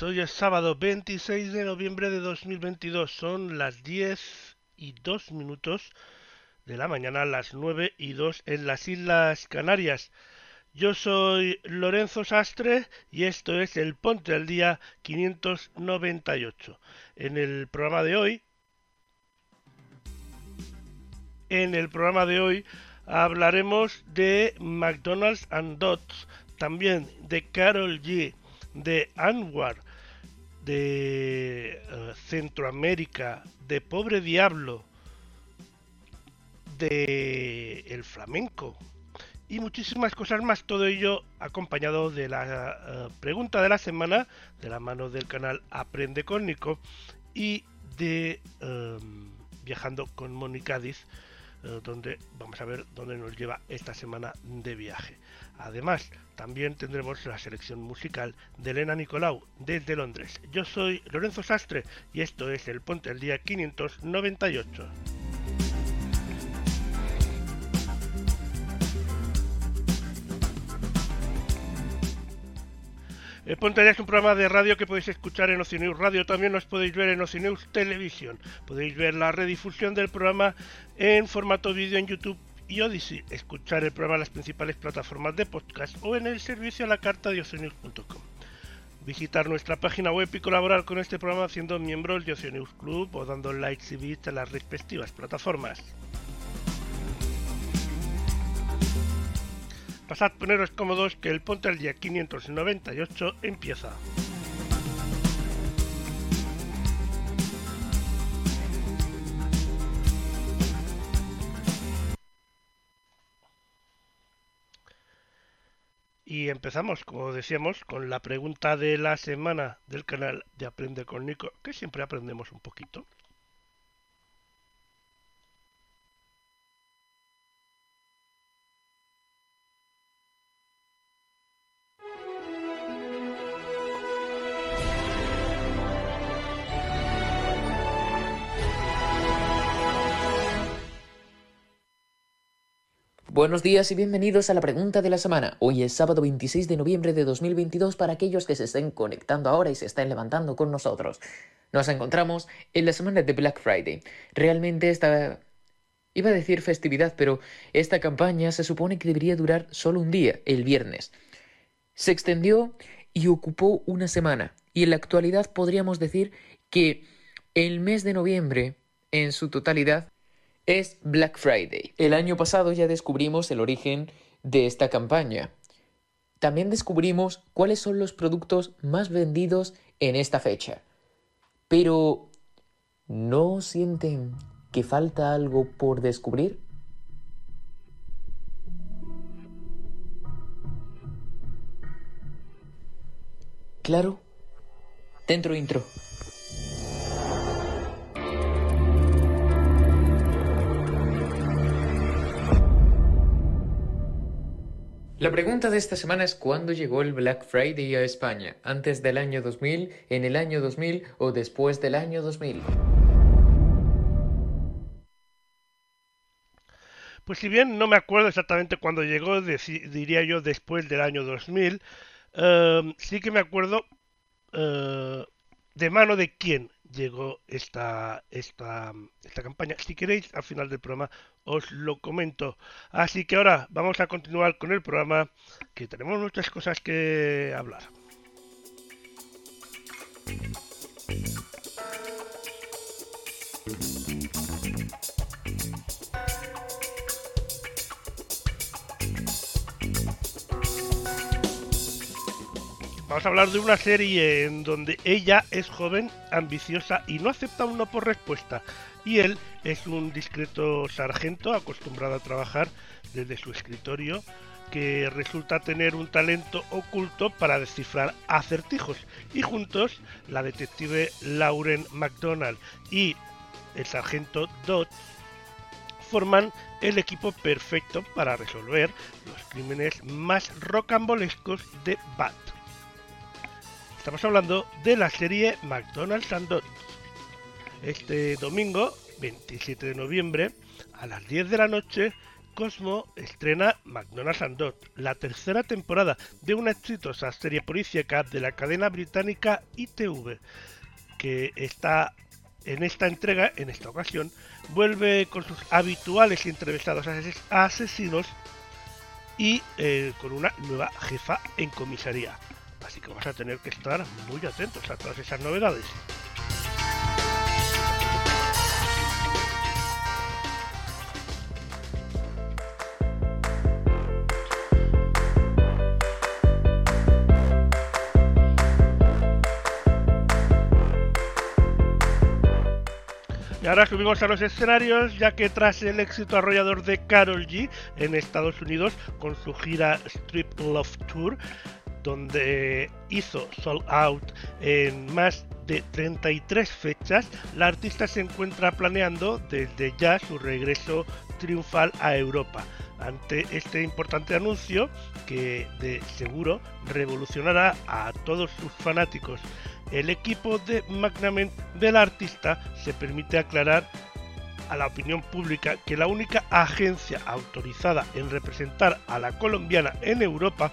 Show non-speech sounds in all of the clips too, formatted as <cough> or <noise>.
Hoy es sábado 26 de noviembre de 2022, son las 10 y 2 minutos de la mañana, las 9 y 2 en las Islas Canarias. Yo soy Lorenzo Sastre y esto es el Ponte al Día 598. En el programa de hoy, en el programa de hoy hablaremos de McDonald's and Dots, también de Carol G, de Anwar, de eh, Centroamérica, de Pobre Diablo, de el flamenco y muchísimas cosas más. Todo ello acompañado de la eh, pregunta de la semana de la mano del canal Aprende con Nico y de eh, Viajando con Moni Cádiz, eh, donde vamos a ver dónde nos lleva esta semana de viaje. Además, también tendremos la selección musical de Elena Nicolau desde Londres. Yo soy Lorenzo Sastre y esto es el Ponte el Día 598. El Ponte es un programa de radio que podéis escuchar en Oceanews Radio. También nos podéis ver en Oceanews Televisión. Podéis ver la redifusión del programa en formato vídeo en YouTube y Odyssey. Escuchar el programa en las principales plataformas de podcast o en el servicio a la carta de oceanews.com. Visitar nuestra página web y colaborar con este programa siendo miembros de Oceanews Club o dando likes y bits a las respectivas plataformas. Pasad poneros cómodos que el Ponte al Día 598 empieza. Y empezamos, como decíamos, con la pregunta de la semana del canal de Aprende con Nico, que siempre aprendemos un poquito. Buenos días y bienvenidos a la pregunta de la semana. Hoy es sábado 26 de noviembre de 2022 para aquellos que se estén conectando ahora y se estén levantando con nosotros. Nos encontramos en la semana de Black Friday. Realmente esta... Iba a decir festividad, pero esta campaña se supone que debería durar solo un día, el viernes. Se extendió y ocupó una semana. Y en la actualidad podríamos decir que el mes de noviembre, en su totalidad, es Black Friday. El año pasado ya descubrimos el origen de esta campaña. También descubrimos cuáles son los productos más vendidos en esta fecha. Pero, ¿no sienten que falta algo por descubrir? Claro. Dentro intro. La pregunta de esta semana es ¿cuándo llegó el Black Friday a España? ¿Antes del año 2000, en el año 2000 o después del año 2000? Pues si bien no me acuerdo exactamente cuándo llegó, diría yo después del año 2000, eh, sí que me acuerdo eh, de mano de quién llegó esta, esta, esta campaña. Si queréis, al final del programa os lo comento. Así que ahora vamos a continuar con el programa, que tenemos muchas cosas que hablar. Vamos a hablar de una serie en donde ella es joven, ambiciosa y no acepta un no por respuesta. Y él es un discreto sargento acostumbrado a trabajar desde su escritorio que resulta tener un talento oculto para descifrar acertijos. Y juntos, la detective Lauren McDonald y el sargento Dodd forman el equipo perfecto para resolver los crímenes más rocambolescos de Bat. Estamos hablando de la serie McDonald's and. Este domingo, 27 de noviembre, a las 10 de la noche, Cosmo estrena McDonald's and Dots, la tercera temporada de una exitosa serie policíaca de la cadena británica ITV, que está en esta entrega, en esta ocasión, vuelve con sus habituales y entrevistados asesinos y eh, con una nueva jefa en comisaría. Así que vas a tener que estar muy atentos a todas esas novedades. Y ahora subimos a los escenarios, ya que tras el éxito arrollador de Carol G en Estados Unidos con su gira Strip Love Tour, donde hizo Sold Out en más de 33 fechas, la artista se encuentra planeando desde ya su regreso triunfal a Europa. Ante este importante anuncio, que de seguro revolucionará a todos sus fanáticos, el equipo de Magnament del artista se permite aclarar a la opinión pública que la única agencia autorizada en representar a la colombiana en Europa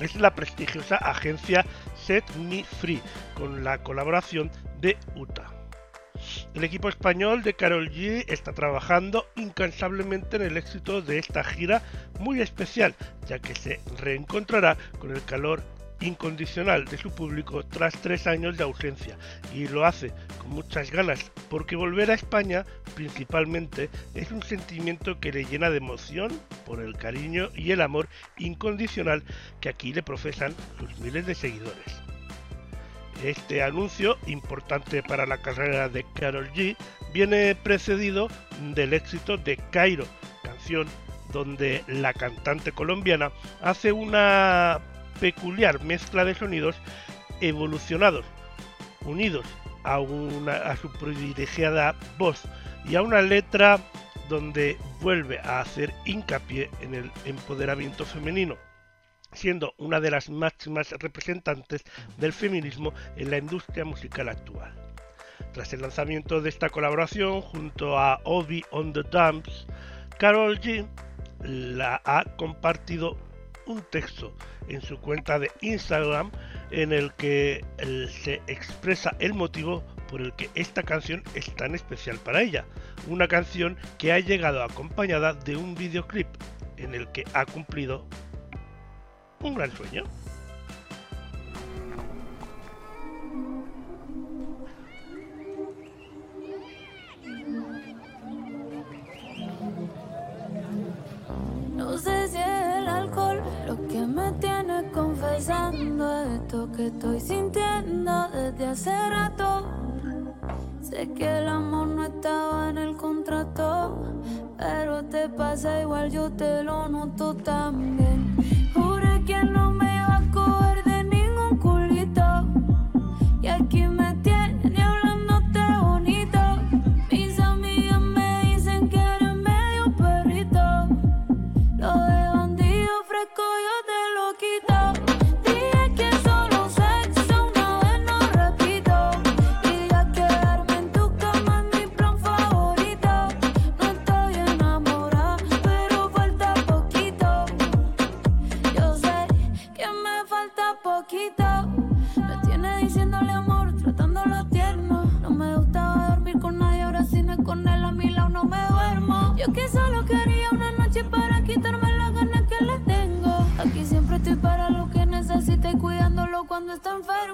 es la prestigiosa agencia Set Me Free, con la colaboración de UTA. El equipo español de Carol G está trabajando incansablemente en el éxito de esta gira muy especial, ya que se reencontrará con el calor incondicional de su público tras tres años de ausencia y lo hace con muchas ganas porque volver a España principalmente es un sentimiento que le llena de emoción por el cariño y el amor incondicional que aquí le profesan sus miles de seguidores. Este anuncio, importante para la carrera de Carol G, viene precedido del éxito de Cairo, canción donde la cantante colombiana hace una peculiar mezcla de sonidos evolucionados, unidos a, una, a su privilegiada voz y a una letra donde vuelve a hacer hincapié en el empoderamiento femenino, siendo una de las máximas representantes del feminismo en la industria musical actual. Tras el lanzamiento de esta colaboración junto a Obi on the Dumps, Carol G la ha compartido un texto en su cuenta de Instagram en el que se expresa el motivo por el que esta canción es tan especial para ella. Una canción que ha llegado acompañada de un videoclip en el que ha cumplido un gran sueño. Me tiene confesando esto que estoy sintiendo desde hace rato. Sé que el amor no estaba en el contrato, pero te pasa igual, yo te lo noto también. Juré que no me iba a coger estamos tan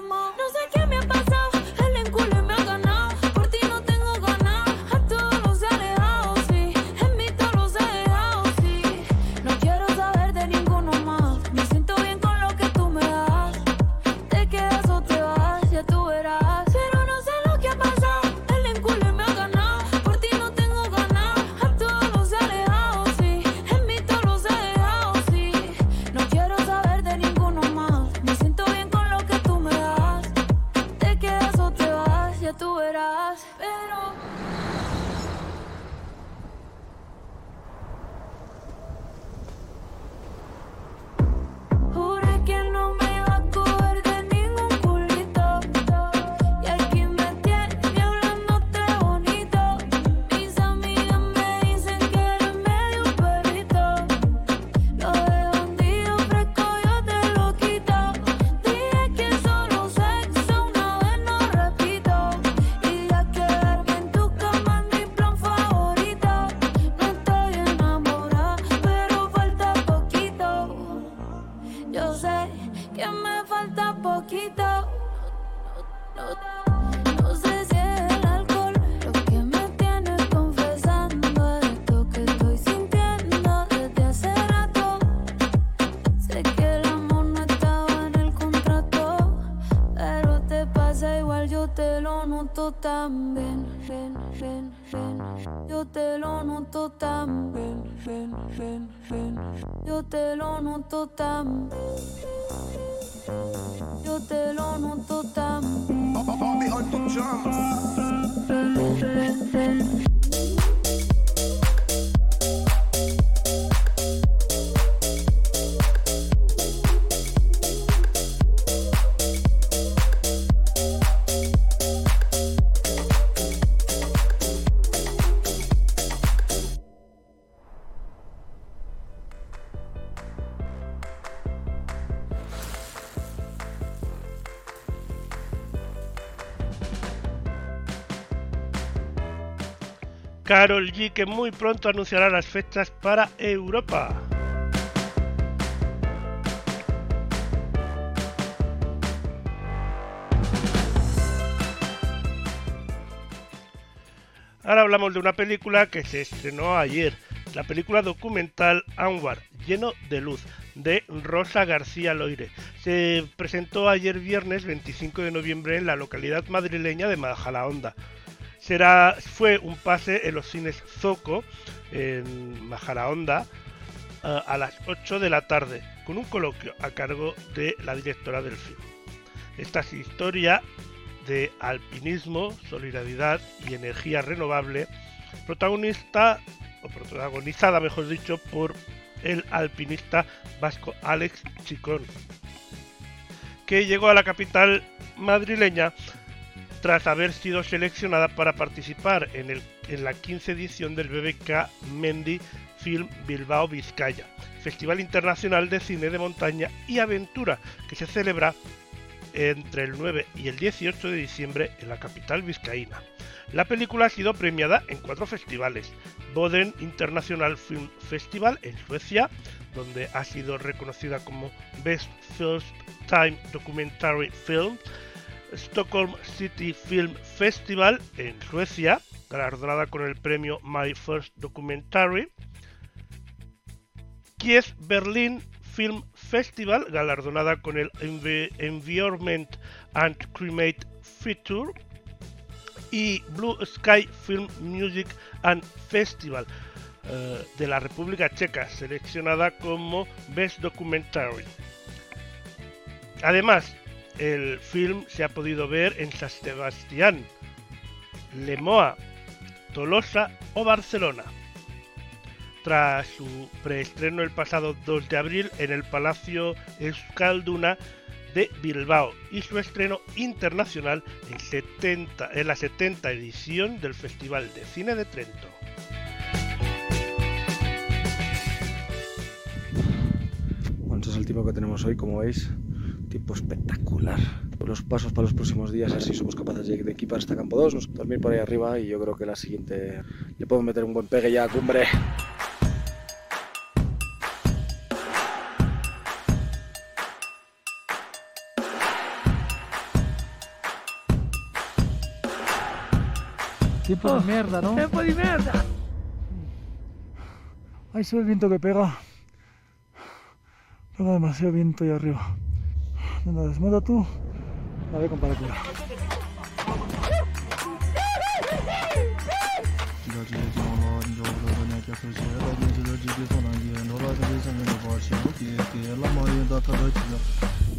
Carol G que muy pronto anunciará las fechas para Europa. Ahora hablamos de una película que se estrenó ayer, la película documental Anwar, lleno de luz, de Rosa García Loire. Se presentó ayer viernes 25 de noviembre en la localidad madrileña de Majadahonda. Será, fue un pase en los cines Zoco, en Majadahonda, a a las 8 de la tarde, con un coloquio a cargo de la directora del film. Esta es historia de alpinismo, solidaridad y energía renovable, protagonista o protagonizada, mejor dicho, por el alpinista vasco Alex Chicón, que llegó a la capital madrileña tras haber sido seleccionada para participar en, el, en la 15 edición del BBK Mendy Film Bilbao Vizcaya, Festival Internacional de Cine de Montaña y Aventura, que se celebra entre el 9 y el 18 de diciembre en la capital vizcaína. La película ha sido premiada en cuatro festivales. Boden International Film Festival en Suecia, donde ha sido reconocida como Best First Time Documentary Film. Stockholm City Film Festival en Suecia, galardonada con el premio My First Documentary. Kiev Berlin Film Festival, galardonada con el Envi- Environment and Climate Feature. Y Blue Sky Film Music and Festival eh, de la República Checa, seleccionada como Best Documentary. Además, el film se ha podido ver en San Sebastián, Lemoa, Tolosa o Barcelona. Tras su preestreno el pasado 2 de abril en el Palacio Euskalduna de Bilbao y su estreno internacional en, 70 en la 70 edición del Festival de Cine de Trento. Bueno, es el tiempo que tenemos hoy, como veis. Tiempo espectacular. Los pasos para los próximos días, a ver si somos capaces de, de equipar hasta campo 2, nos- dormir por ahí arriba y yo creo que la siguiente le podemos meter un buen pegue ya a cumbre. Tiempo de mierda, ¿no? ¡Tiempo de mierda! Ahí se ve el viento que pega. Pega demasiado viento ahí arriba. Venga, desmonta tú. A ver, comparativa.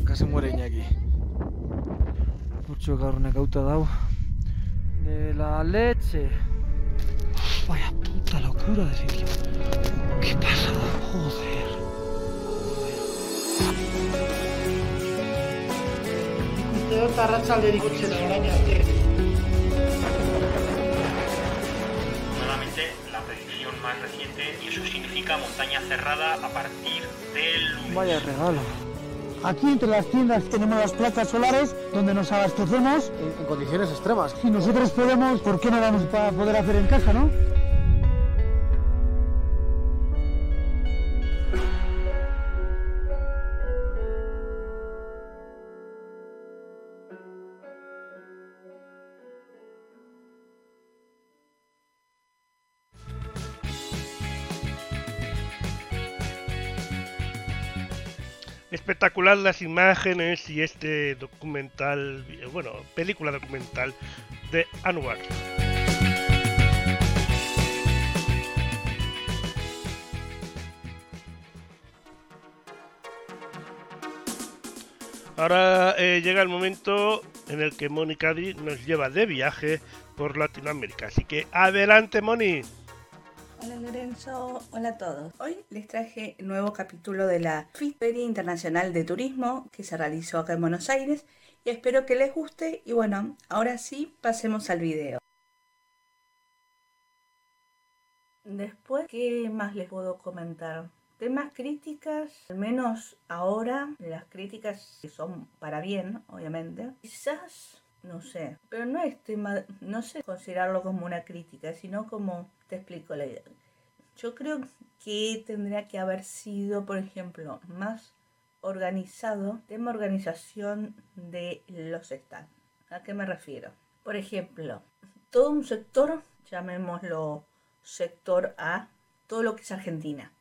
Casi muere Iñaki. Por chocar una cauta dado. De la leche. Vaya puta locura de sitio. ¿Qué pasa? Joder. Ikuste arratsalderik gutxera orain arte. Nuevamente la predicción más reciente y eso significa montaña cerrada a partir del lunes. Vaya regalo. Aquí entre las tiendas tenemos las placas solares donde nos abastecemos. En, en condiciones extremas. Si nosotros podemos, ¿por qué no vamos a poder hacer en casa, no? Espectacular las imágenes y este documental, bueno, película documental de Anwar. Ahora eh, llega el momento en el que Mónica Di nos lleva de viaje por Latinoamérica. Así que adelante, Moni. Hola Lorenzo, hola a todos. Hoy les traje el nuevo capítulo de la Feria Internacional de Turismo que se realizó acá en Buenos Aires y espero que les guste y bueno, ahora sí pasemos al video. Después, ¿qué más les puedo comentar? Temas críticas, al menos ahora, las críticas que son para bien, obviamente. Quizás no sé, pero no es tema, no sé considerarlo como una crítica, sino como te explico la idea. Yo creo que tendría que haber sido, por ejemplo, más organizado, tema organización de los stands. ¿A qué me refiero? Por ejemplo, todo un sector, llamémoslo sector A, todo lo que es Argentina,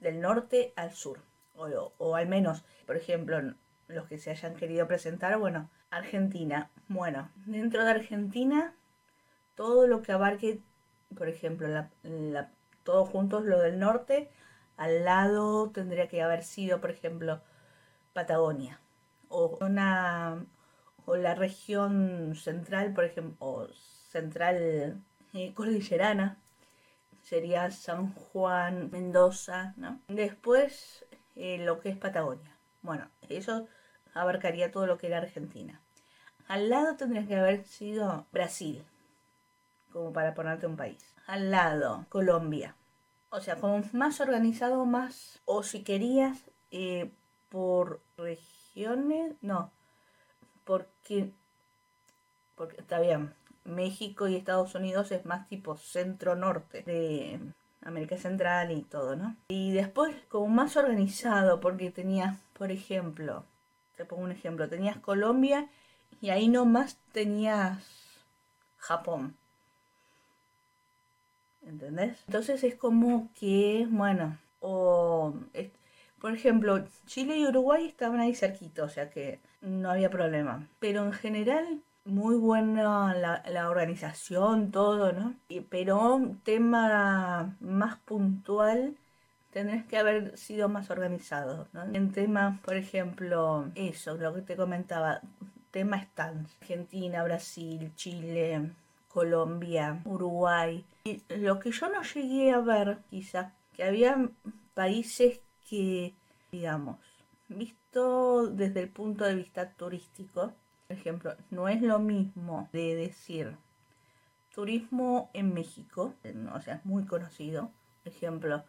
del norte al sur, o, o al menos, por ejemplo, los que se hayan querido presentar, bueno, Argentina. Bueno, dentro de Argentina, todo lo que abarque, por ejemplo, la, la, todos juntos lo del norte, al lado tendría que haber sido, por ejemplo, Patagonia. O una o la región central, por ejemplo, o central eh, cordillerana, sería San Juan, Mendoza, ¿no? Después eh, lo que es Patagonia. Bueno, eso abarcaría todo lo que era Argentina. Al lado tendría que haber sido Brasil, como para ponerte un país. Al lado, Colombia. O sea, como más organizado, más, o si querías, eh, por regiones, no, porque, porque está bien, México y Estados Unidos es más tipo centro-norte de América Central y todo, ¿no? Y después, como más organizado, porque tenía, por ejemplo, te pongo un ejemplo, tenías Colombia y ahí nomás tenías Japón. ¿Entendés? Entonces es como que, bueno, o por ejemplo, Chile y Uruguay estaban ahí cerquita, o sea que no había problema. Pero en general, muy buena la, la organización, todo, ¿no? Y, pero un tema más puntual tendrás que haber sido más organizado, ¿no? En temas, por ejemplo, eso, lo que te comentaba, tema stands, Argentina, Brasil, Chile, Colombia, Uruguay. Y lo que yo no llegué a ver, quizás, que había países que, digamos, visto desde el punto de vista turístico, por ejemplo, no es lo mismo de decir turismo en México, o sea, es muy conocido, por ejemplo,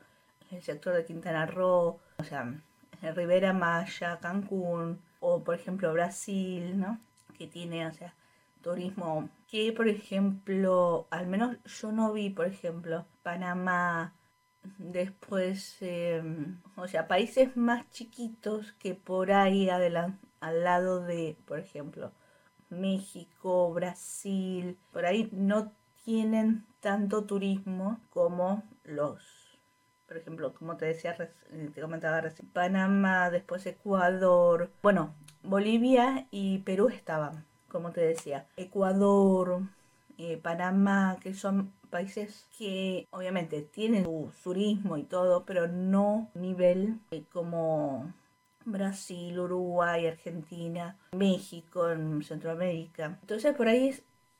el sector de Quintana Roo, o sea, Rivera Maya, Cancún, o por ejemplo Brasil, ¿no? Que tiene, o sea, turismo que, por ejemplo, al menos yo no vi, por ejemplo, Panamá, después, eh, o sea, países más chiquitos que por ahí al lado de, por ejemplo, México, Brasil, por ahí no tienen tanto turismo como los por ejemplo, como te decía, te comentaba recién, Panamá, después Ecuador, bueno, Bolivia y Perú estaban, como te decía, Ecuador, eh, Panamá, que son países que obviamente tienen su turismo y todo, pero no nivel eh, como Brasil, Uruguay, Argentina, México, en Centroamérica. Entonces por ahí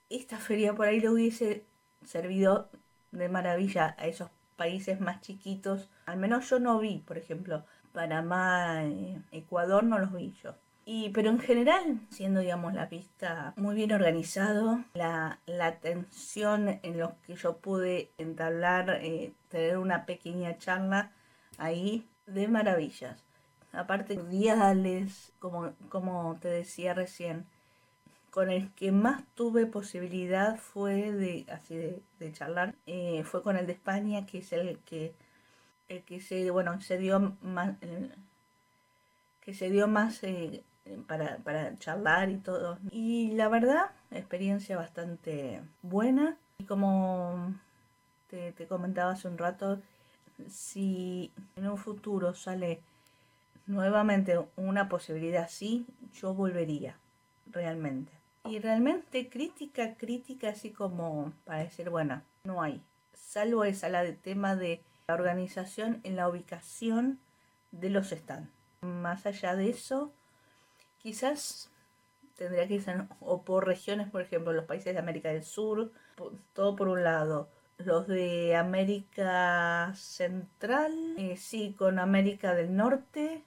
esta feria por ahí le hubiese servido de maravilla a esos países más chiquitos. Al menos yo no vi, por ejemplo, Panamá, eh, Ecuador no los vi yo. Y, pero en general, siendo digamos la pista muy bien organizado, la, la atención en los que yo pude entablar, eh, tener una pequeña charla ahí de maravillas. Aparte, cordiales, como, como te decía recién, con el que más tuve posibilidad fue de así de, charlar eh, fue con el de España que es el que el que se bueno se dio más que se dio más eh, para, para, charlar y todo y la verdad experiencia bastante buena y como te, comentaba hace un rato si en un futuro sale nuevamente una posibilidad así yo volvería realmente y realmente crítica, crítica, así como para decir, bueno, no hay. Salvo esa, la de tema de la organización en la ubicación de los stands. Más allá de eso, quizás tendría que ser o por regiones, por ejemplo, los países de América del Sur, todo por un lado. Los de América Central, eh, sí, con América del Norte.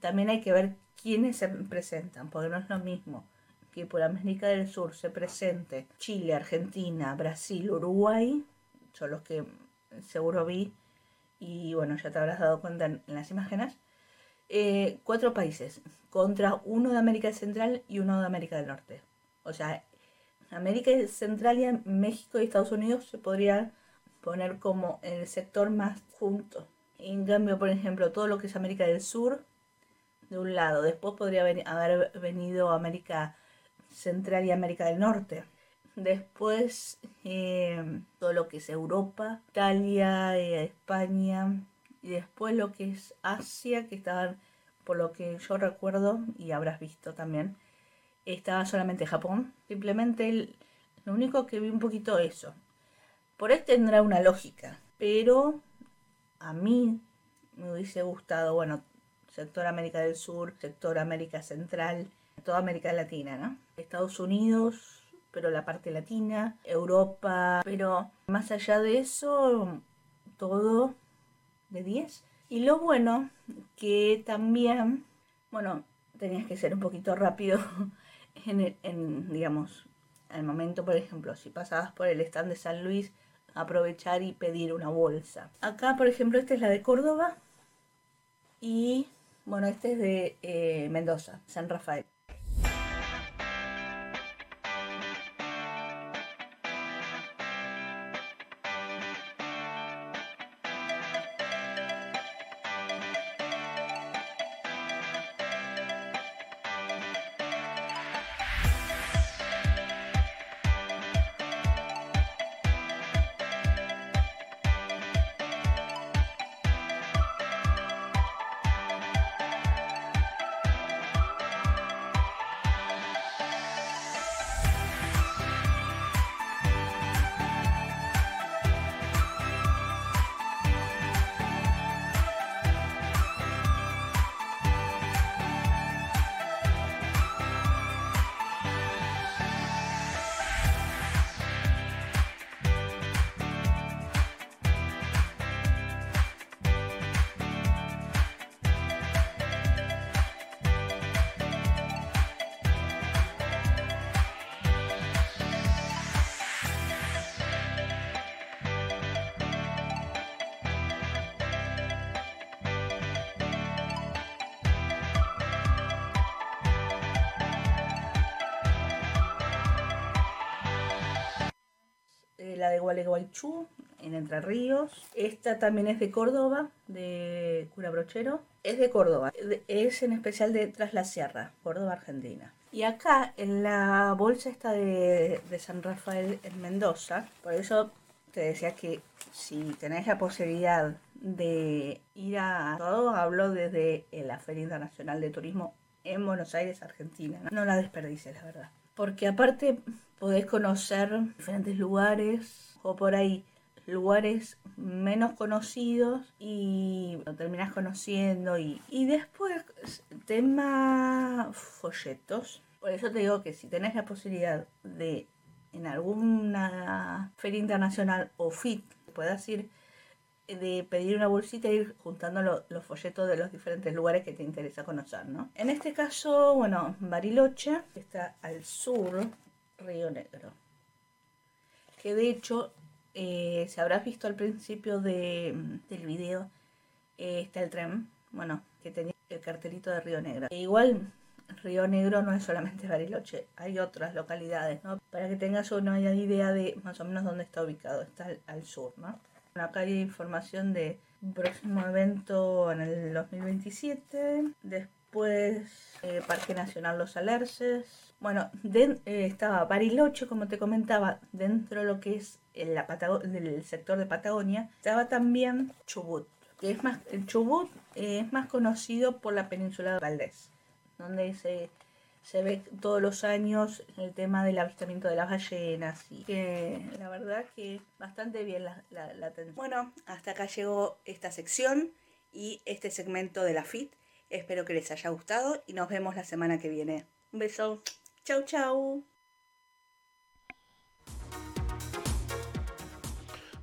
También hay que ver quiénes se presentan, porque no es lo mismo que por América del Sur se presente Chile, Argentina, Brasil, Uruguay, son los que seguro vi y bueno, ya te habrás dado cuenta en, las imágenes, eh, cuatro países contra uno de América Central y uno de América del Norte. O sea, América Central y México y Estados Unidos se podría poner como el sector más junto. En cambio, por ejemplo, todo lo que es América del Sur, de un lado, después podría haber venido América Central y América del Norte. Después eh, todo lo que es Europa, Italia, eh, España y después lo que es Asia, que estaban, por lo que yo recuerdo y habrás visto también, estaba solamente Japón. Simplemente lo único que vi un poquito eso. Por ahí tendrá una lógica, pero a mí me hubiese gustado, bueno, sector América del Sur, sector América Central, toda América Latina, ¿no? Estados Unidos, pero la parte latina, Europa, pero más allá de eso, todo de 10. Y lo bueno que también, bueno, tenías que ser un poquito rápido <laughs> en, en digamos, al momento, por ejemplo, si pasabas por el stand de San Luis, aprovechar y pedir una bolsa. Acá, por ejemplo, esta es la de Córdoba y, bueno, este es de eh, Mendoza, San Rafael. La de Gualeguaychú, en Entre Ríos. Esta también es de Córdoba, de Cura Brochero. Es de Córdoba, es en especial de Tras la Sierra, Córdoba, Argentina. Y acá en la bolsa está de, de San Rafael en Mendoza, por eso te decía que si tenés la posibilidad de ir a todo, hablo desde la Feria Internacional de Turismo en Buenos Aires, Argentina. No, la desperdices, la verdad. Porque aparte podés conocer diferentes lugares o por ahí lugares menos conocidos y lo terminas conociendo y, y después tema folletos. Por eso te digo que si tenés la posibilidad de en alguna feria internacional o FIT puedas ir de pedir una bolsita e ir juntando lo- los folletos de los diferentes lugares que te interesa conocer, ¿no? En este caso, bueno, Bariloche, que está al sur, Río Negro. Que de hecho, eh, si habrás visto al principio de, del video, eh, está el tren, bueno, que tenía el cartelito de Río Negro. E igual, Río Negro no es solamente Bariloche, hay otras localidades, ¿no? Para que tengas una idea de más o menos dónde está ubicado, está al, sur, ¿no? Acá hay información de un próximo evento en el 2027, después eh, Parque Nacional Los Alerces. Bueno, eh, estaba Bariloche, como te comentaba, dentro de lo que es el, del sector de Patagonia, estaba también Chubut, que es más, el Chubut eh, es más conocido por la península de Valdés, donde se, se ve todos los años el tema del avistamiento de las ballenas y que la verdad que bastante bien la, la atención. Bueno, hasta acá llegó esta sección y este segmento de la FIT. Espero que les haya gustado y nos vemos la semana que viene. Un beso. Chau, chau.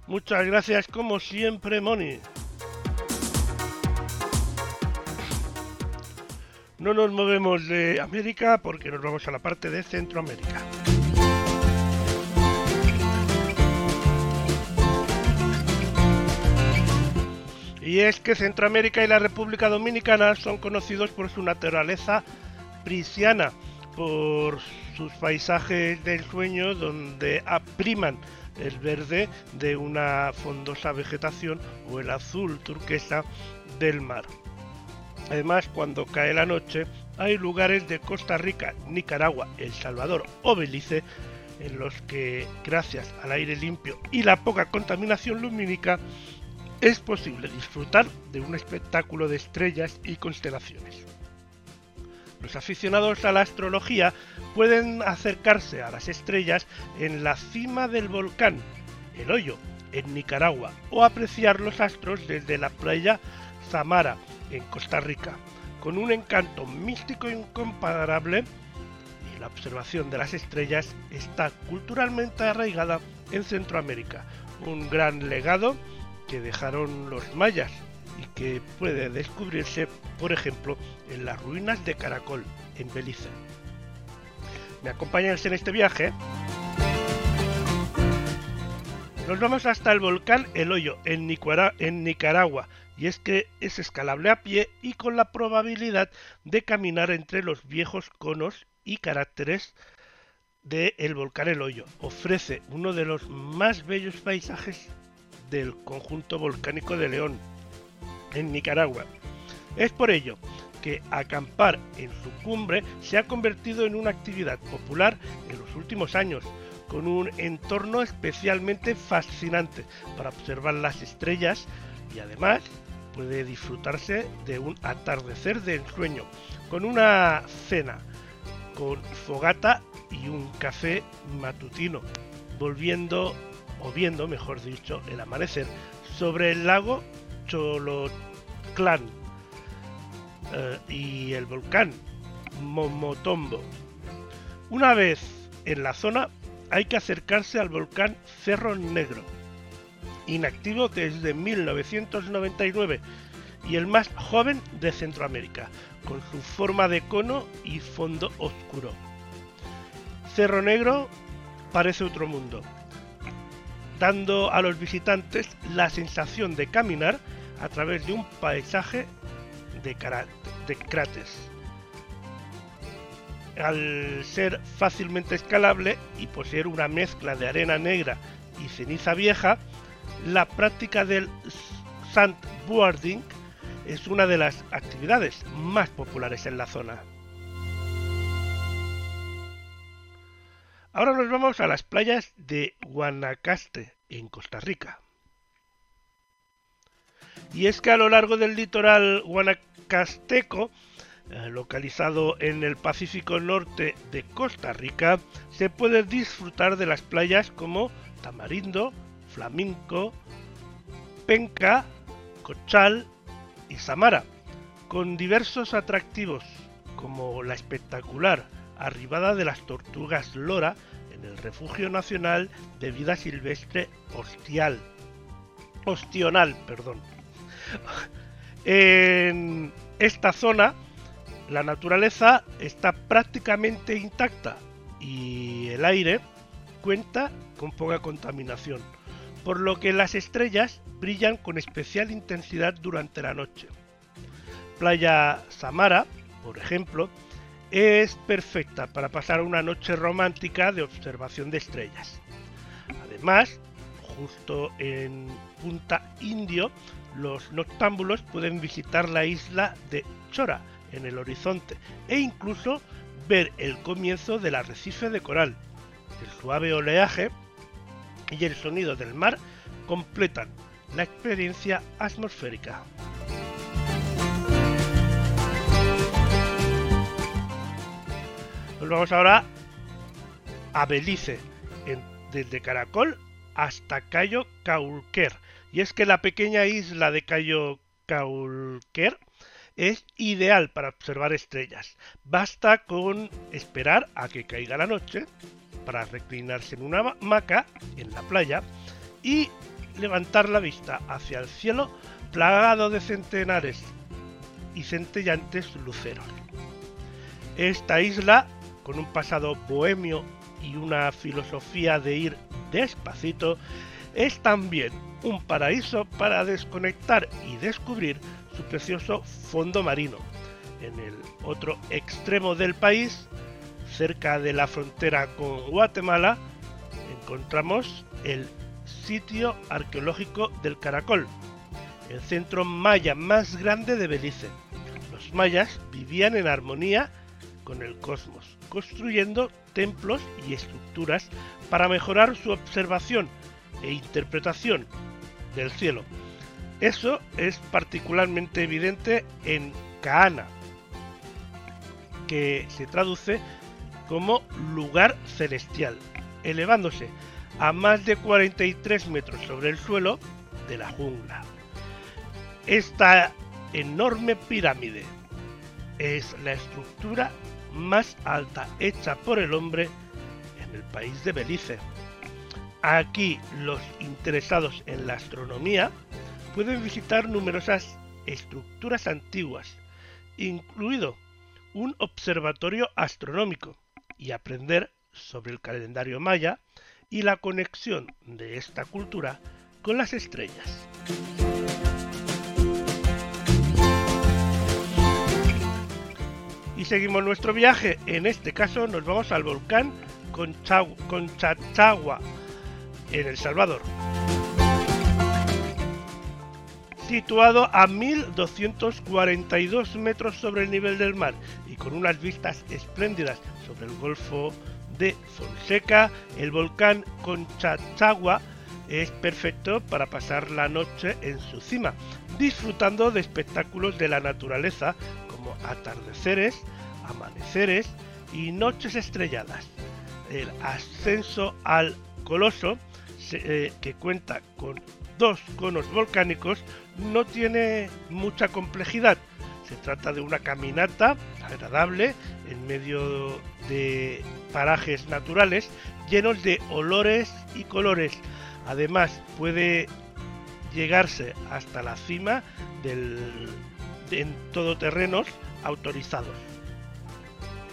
Muchas gracias como siempre, Moni. No nos movemos de América porque nos vamos a la parte de Centroamérica. Y es que Centroamérica y la República Dominicana son conocidos por su naturaleza prisiana, por sus paisajes del sueño donde apriman el verde de una fondosa vegetación o el azul turquesa del mar. Además, cuando cae la noche, hay lugares de Costa Rica, Nicaragua, El Salvador o Belice en los que, gracias al aire limpio y la poca contaminación lumínica, es posible disfrutar de un espectáculo de estrellas y constelaciones. Los aficionados a la astrología pueden acercarse a las estrellas en la cima del volcán, el Hoyo, en Nicaragua, o apreciar los astros desde la playa Samara, en Costa Rica, con un encanto místico incomparable y la observación de las estrellas está culturalmente arraigada en Centroamérica, un gran legado que dejaron los mayas y que puede descubrirse, por ejemplo, en las ruinas de Caracol, en Belice. ¿Me acompañas en este viaje? Nos vamos hasta el volcán El Hoyo, en, Nicara- en Nicaragua, y es que es escalable a pie y con la probabilidad de caminar entre los viejos conos y caracteres del volcán El Hoyo. Ofrece uno de los más bellos paisajes del conjunto volcánico de León, en Nicaragua. Es por ello que acampar en su cumbre se ha convertido en una actividad popular en los últimos años, con un entorno especialmente fascinante para observar las estrellas y además puede disfrutarse de un atardecer de ensueño, con una cena, con fogata y un café matutino, volviendo o viendo, mejor dicho, el amanecer sobre el lago Choloclán eh, y el volcán Momotombo. Una vez en la zona hay que acercarse al volcán Cerro Negro, inactivo desde 1999 y el más joven de Centroamérica, con su forma de cono y fondo oscuro. Cerro Negro parece otro mundo, dando a los visitantes la sensación de caminar a través de un paisaje de, cráteres. Al ser fácilmente escalable y poseer una mezcla de arena negra y ceniza vieja, la práctica del sandboarding es una de las actividades más populares en la zona. Ahora nos vamos a las playas de Guanacaste, en Costa Rica. Y es que a lo largo del litoral guanacasteco, eh, localizado en el Pacífico Norte de Costa Rica, se puede disfrutar de las playas como Tamarindo, Flamenco, Penca, Cochal y Samara, con diversos atractivos como la espectacular arribada de las tortugas lora en el Refugio Nacional de Vida Silvestre Ostial. Ostional, perdón. <laughs> En esta zona la naturaleza está prácticamente intacta y el aire cuenta con poca contaminación, por lo que las estrellas brillan con especial intensidad durante la noche. Playa Samara, por ejemplo, es perfecta para pasar una noche romántica de observación de estrellas. Además, justo en Punta Indio, los noctámbulos pueden visitar la isla de Chora en el horizonte e incluso ver el comienzo del arrecife de coral. El suave oleaje y el sonido del mar completan la experiencia atmosférica. Nos vamos ahora a Belice, desde Caracol hasta Cayo Caulquer. Y es que la pequeña isla de Cayo Caulquer es ideal para observar estrellas. Basta con esperar a que caiga la noche para reclinarse en una hamaca en la playa y levantar la vista hacia el cielo plagado de centenares y centellantes luceros. Esta isla, con un pasado bohemio y una filosofía de ir despacito, es también un paraíso para desconectar y descubrir su precioso fondo marino. En el otro extremo del país, cerca de la frontera con Guatemala, encontramos el sitio arqueológico del Caracol, el centro maya más grande de Belice. Los mayas vivían en armonía con el cosmos, construyendo templos y estructuras para mejorar su observación e interpretación del cielo. Eso es particularmente evidente en Kaana, que se traduce como lugar celestial, elevándose a más de 43 metros sobre el suelo de la jungla. Esta enorme pirámide es la estructura más alta hecha por el hombre en el país de Belice. Aquí los interesados en la astronomía pueden visitar numerosas estructuras antiguas, incluido un observatorio astronómico, y aprender sobre el calendario maya y la conexión de esta cultura con las estrellas. Y seguimos nuestro viaje. En este caso nos vamos al volcán Conchachagua, en El Salvador. Situado a 1242 metros sobre el nivel del mar y con unas vistas espléndidas sobre el Golfo de Fonseca, el volcán Conchachagua es perfecto para pasar la noche en su cima, disfrutando de espectáculos de la naturaleza como atardeceres, amaneceres y noches estrelladas. El ascenso al Coloso, eh, que cuenta con dos conos volcánicos, no tiene mucha complejidad. Se trata de una caminata agradable en medio de parajes naturales llenos de olores y colores. Además puede llegarse hasta la cima del, en todoterrenos autorizados.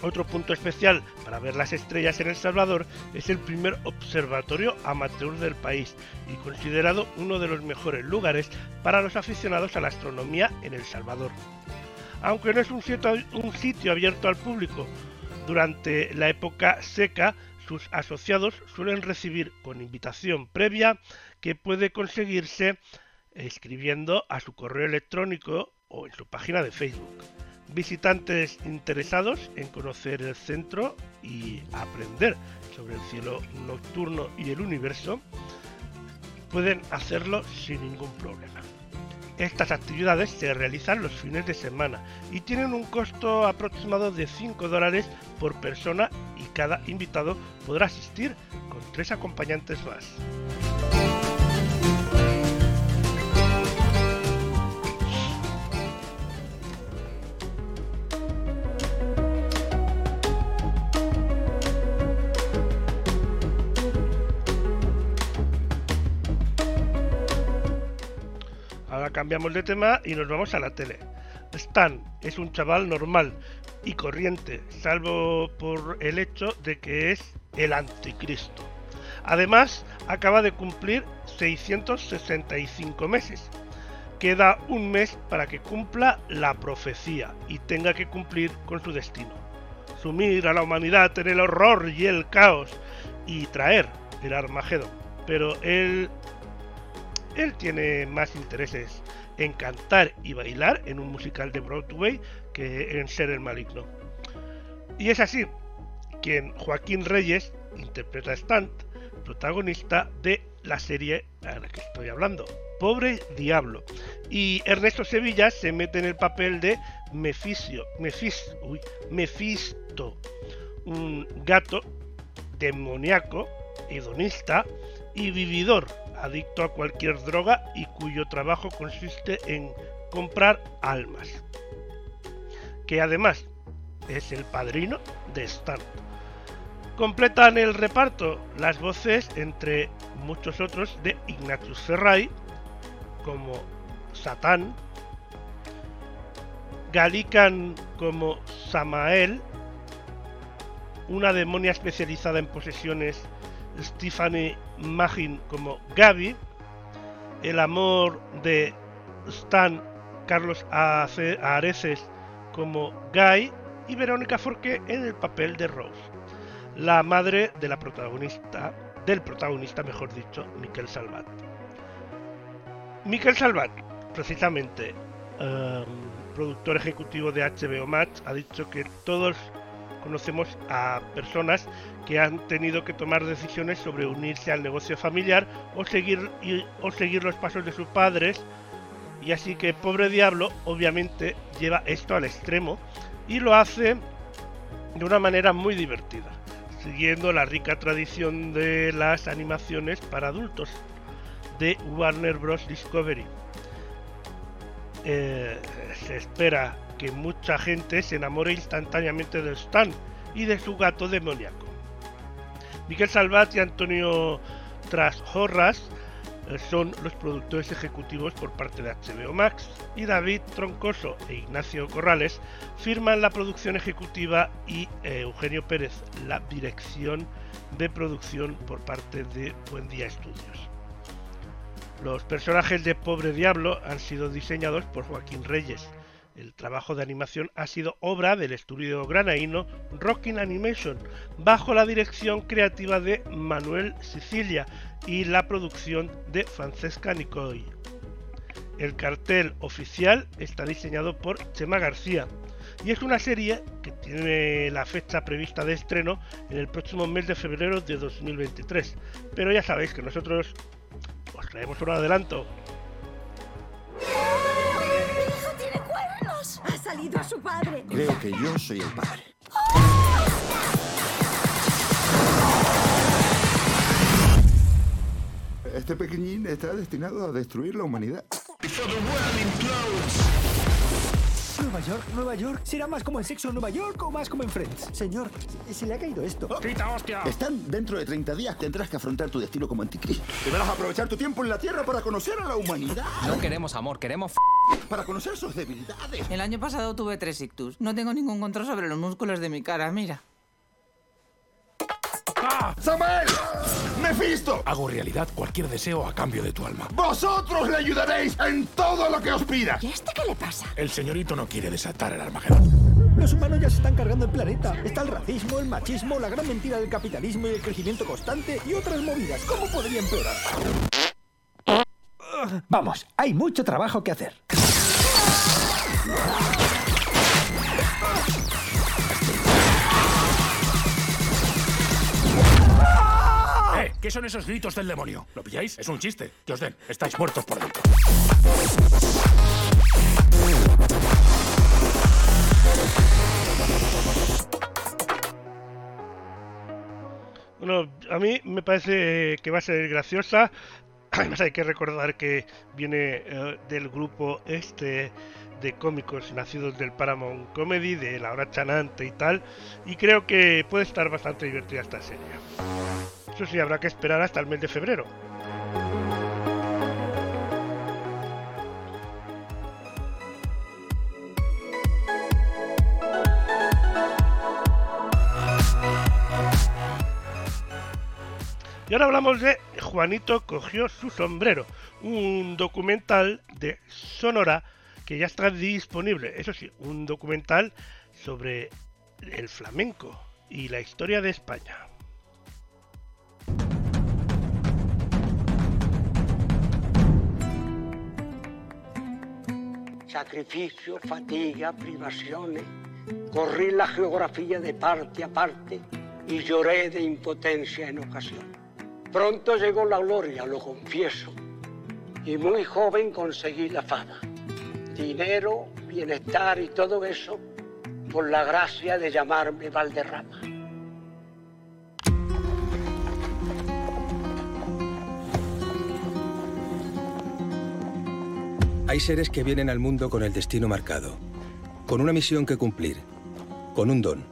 Otro punto especial para ver las estrellas en El Salvador es el primer observatorio amateur del país y considerado uno de los mejores lugares para los aficionados a la astronomía en El Salvador. Aunque no es un sitio, abierto al público, durante la época seca sus asociados suelen recibir con invitación previa que puede conseguirse escribiendo a su correo electrónico o en su página de Facebook. Visitantes interesados en conocer el centro y aprender sobre el cielo nocturno y el universo pueden hacerlo sin ningún problema. Estas actividades se realizan los fines de semana y tienen un costo aproximado de 5 dólares por persona y cada invitado podrá asistir con tres acompañantes más. Cambiamos de tema y nos vamos a la tele. Stan es un chaval normal y corriente, salvo por el hecho de que es el anticristo. Además, acaba de cumplir 665 meses. Queda un mes para que cumpla la profecía y tenga que cumplir con su destino. Sumir a la humanidad en el horror y el caos y traer el Armagedón. Pero él, él tiene más intereses en cantar y bailar en un musical de Broadway que en ser el maligno. Y es así, quien Joaquín Reyes interpreta a Stant, protagonista de la serie a la que estoy hablando, Pobre Diablo. Y Ernesto Sevilla se mete en el papel de Mefisio, Mefis, uy, Mefisto, un gato demoníaco, hedonista y vividor, adicto a cualquier droga y cuyo trabajo consiste en comprar almas. Que además es el padrino de Stan. Completan el reparto las voces, entre muchos otros, de Ignatius Ferray, como Satán, Galican como Samael, una demonia especializada en posesiones, Stephanie Magin como Gaby, el amor de Stan Carlos Areces como Guy. Y Verónica Forqué en el papel de Rose, la madre de la protagonista, del protagonista, mejor dicho, Miquel Salvat. Miquel Salvat, precisamente, um, productor ejecutivo de HBO Max, ha dicho que todos conocemos a personas que han tenido que tomar decisiones sobre unirse al negocio familiar o seguir, o seguir los pasos de sus padres. Y así que pobre diablo obviamente lleva esto al extremo y lo hace de una manera muy divertida, siguiendo la rica tradición de las animaciones para adultos de Warner Bros. Discovery. Eh, se espera que mucha gente se enamore instantáneamente de Stan y de su gato demoníaco. Miguel Salvat y Antonio Trasjorras eh, son los productores ejecutivos por parte de HBO Max y David Troncoso e Ignacio Corrales firman la producción ejecutiva y eh, Eugenio Pérez la dirección de producción por parte de Buen Día Estudios. Los personajes de Pobre Diablo han sido diseñados por Joaquín Reyes. El trabajo de animación ha sido obra del estudio granaíno Rocking Animation, bajo la dirección creativa de Manuel Sicilia y la producción de Francesca Nicoy. El cartel oficial está diseñado por Chema García y es una serie que tiene la fecha prevista de estreno en el próximo mes de febrero de 2023. Pero ya sabéis que nosotros os traemos un adelanto. ¡Mi hijo tiene cuernos! Ha salido a su padre. Creo que yo soy el padre. Este pequeñín está destinado a destruir la humanidad. Nueva York, Nueva York. ¿Será más como en Sexo en Nueva York o más como en Friends? Señor, se le ha caído esto. ¡Quita, hostia! Están dentro de 30 días. Tendrás que afrontar tu destino como anticristo. Deberás aprovechar tu tiempo en la Tierra para conocer a la humanidad. No queremos amor, queremos Para conocer sus debilidades. El año pasado tuve tres ictus. No tengo ningún control sobre los músculos de mi cara, mira. ¡Samuel! ¡Mefisto! Hago realidad cualquier deseo a cambio de tu alma. ¡Vosotros le ayudaréis en todo lo que os pida! ¿Y a este qué le pasa? El señorito no quiere desatar el Armagedón. Los humanos ya se están cargando el planeta. Está el racismo, el machismo, la gran mentira del capitalismo y el crecimiento constante y otras movidas. ¿Cómo podría empeorar? Vamos, hay mucho trabajo que hacer. ¿Qué son esos gritos del demonio? ¿Lo pilláis? Es un chiste. Que os den. Estáis muertos por dentro. Bueno, a mí me parece que va a ser graciosa. <clears throat> Además hay que recordar que viene eh, del grupo este de cómicos nacidos del Paramount Comedy, de La Hora Chanante y tal. Y creo que puede estar bastante divertida esta serie. Eso sí, habrá que esperar hasta el mes de febrero. Y ahora hablamos de Juanito cogió su sombrero, un documental de Sonora que ya está disponible, eso sí, un documental sobre el flamenco y la historia de España. Sacrificio, fatiga, privaciones. Corrí la geografía de parte a parte y lloré de impotencia en ocasión. Pronto llegó la gloria, lo confieso, y muy joven conseguí la fama. Dinero, bienestar y todo eso por la gracia de llamarme Valderrama. Hay seres que vienen al mundo con el destino marcado, con una misión que cumplir, con un don.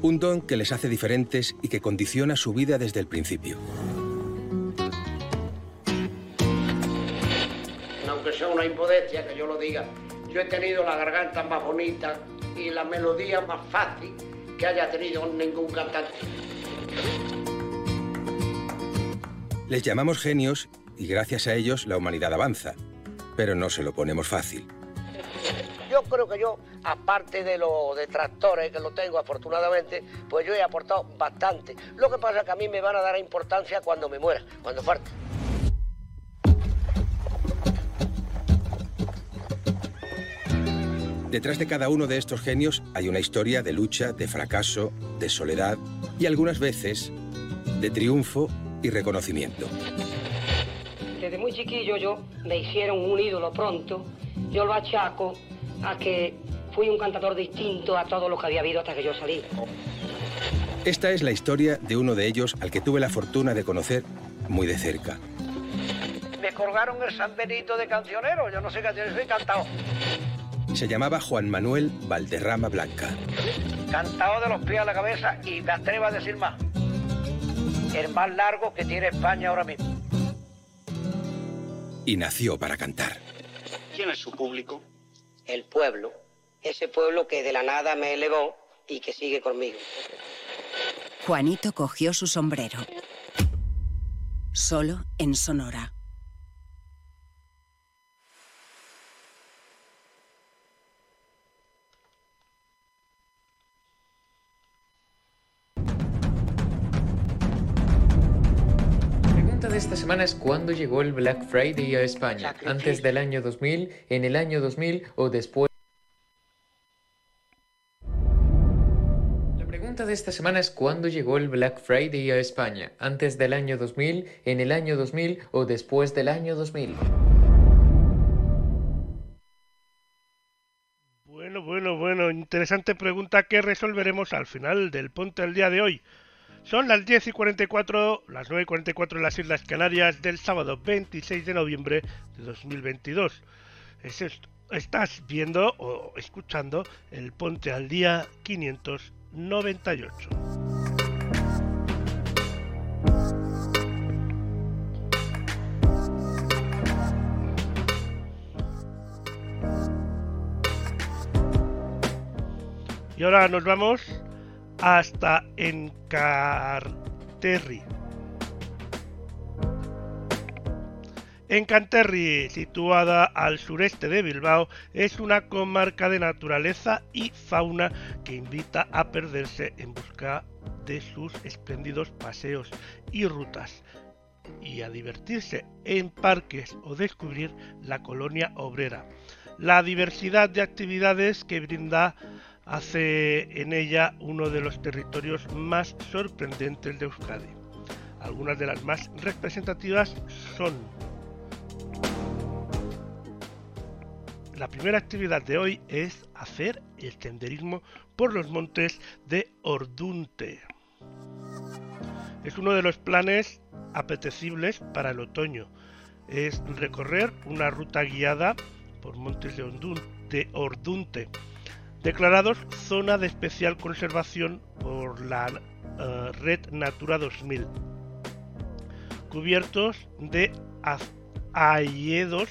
Un don que les hace diferentes y que condiciona su vida desde el principio. Aunque sea una impotencia que yo lo diga, yo he tenido la garganta más bonita y la melodía más fácil que haya tenido ningún cantante. Les llamamos genios y gracias a ellos la humanidad avanza, pero no se lo ponemos fácil. Yo creo que yo, aparte de los detractores que lo tengo afortunadamente, pues yo he aportado bastante. Lo que pasa es que a mí me van a dar importancia cuando me muera, cuando falte. Detrás de cada uno de estos genios hay una historia de lucha, de fracaso, de soledad y algunas veces de triunfo y reconocimiento. Desde muy chiquillo yo me hicieron un ídolo pronto. Yo lo achaco a que fui un cantador distinto a todo lo que había habido hasta que yo salí. Esta es la historia de uno de ellos al que tuve la fortuna de conocer muy de cerca. Me colgaron el San Benito de cancionero. Yo no sé canciones, soy cantado. Se llamaba Juan Manuel Valderrama Blanca. Cantado de los pies a la cabeza y me atrevo a decir más. El más largo que tiene España ahora mismo. Y nació para cantar. ¿Quién es su público? El pueblo. Ese pueblo que de la nada me elevó y que sigue conmigo. Juanito cogió su sombrero. Solo en Sonora. De esta semana es ¿cuándo llegó el Black Friday a España? ¿Antes del año 2000, en el año 2000 o después? La pregunta de esta semana es ¿cuándo llegó el Black Friday a España? ¿Antes del año 2000, en el año 2000 o después del año 2000? Bueno, bueno, bueno, interesante pregunta que resolveremos al final del Ponte al día de hoy. Son las 10 y 44, las 9 y 44 en las Islas Canarias del sábado 26 de noviembre de 2022. Es esto- estás viendo o escuchando el Ponte al Día 598. Y ahora nos vamos hasta Encarterri. Encanterri, situada al sureste de Bilbao, es una comarca de naturaleza y fauna que invita a perderse en busca de sus espléndidos paseos y rutas y a divertirse en parques o descubrir la colonia obrera. La diversidad de actividades que brinda hace en ella uno de los territorios más sorprendentes de Euskadi. Algunas de las más representativas son La primera actividad de hoy es hacer el senderismo por los montes de Ordunte. Es uno de los planes apetecibles para el otoño. Es recorrer una ruta guiada por montes de, Ordunte, declarados zona de especial conservación por la eh, Red Natura 2000, cubiertos de hayedos,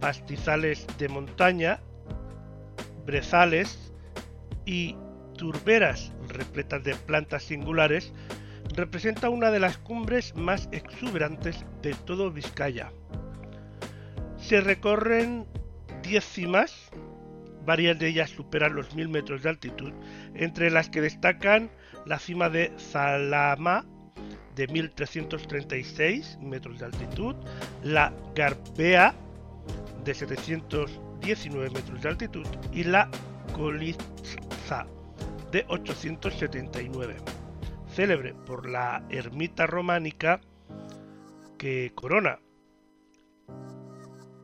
pastizales de montaña, brezales y turberas repletas de plantas singulares representa una de las cumbres más exuberantes de todo Vizcaya. Se recorren 10 cimas, varias de ellas superan los 1000 metros de altitud, entre las que destacan la cima de Zalama de 1336 metros de altitud, la Garbea de 719 metros de altitud y la Kolitza de 879, célebre por la ermita románica que corona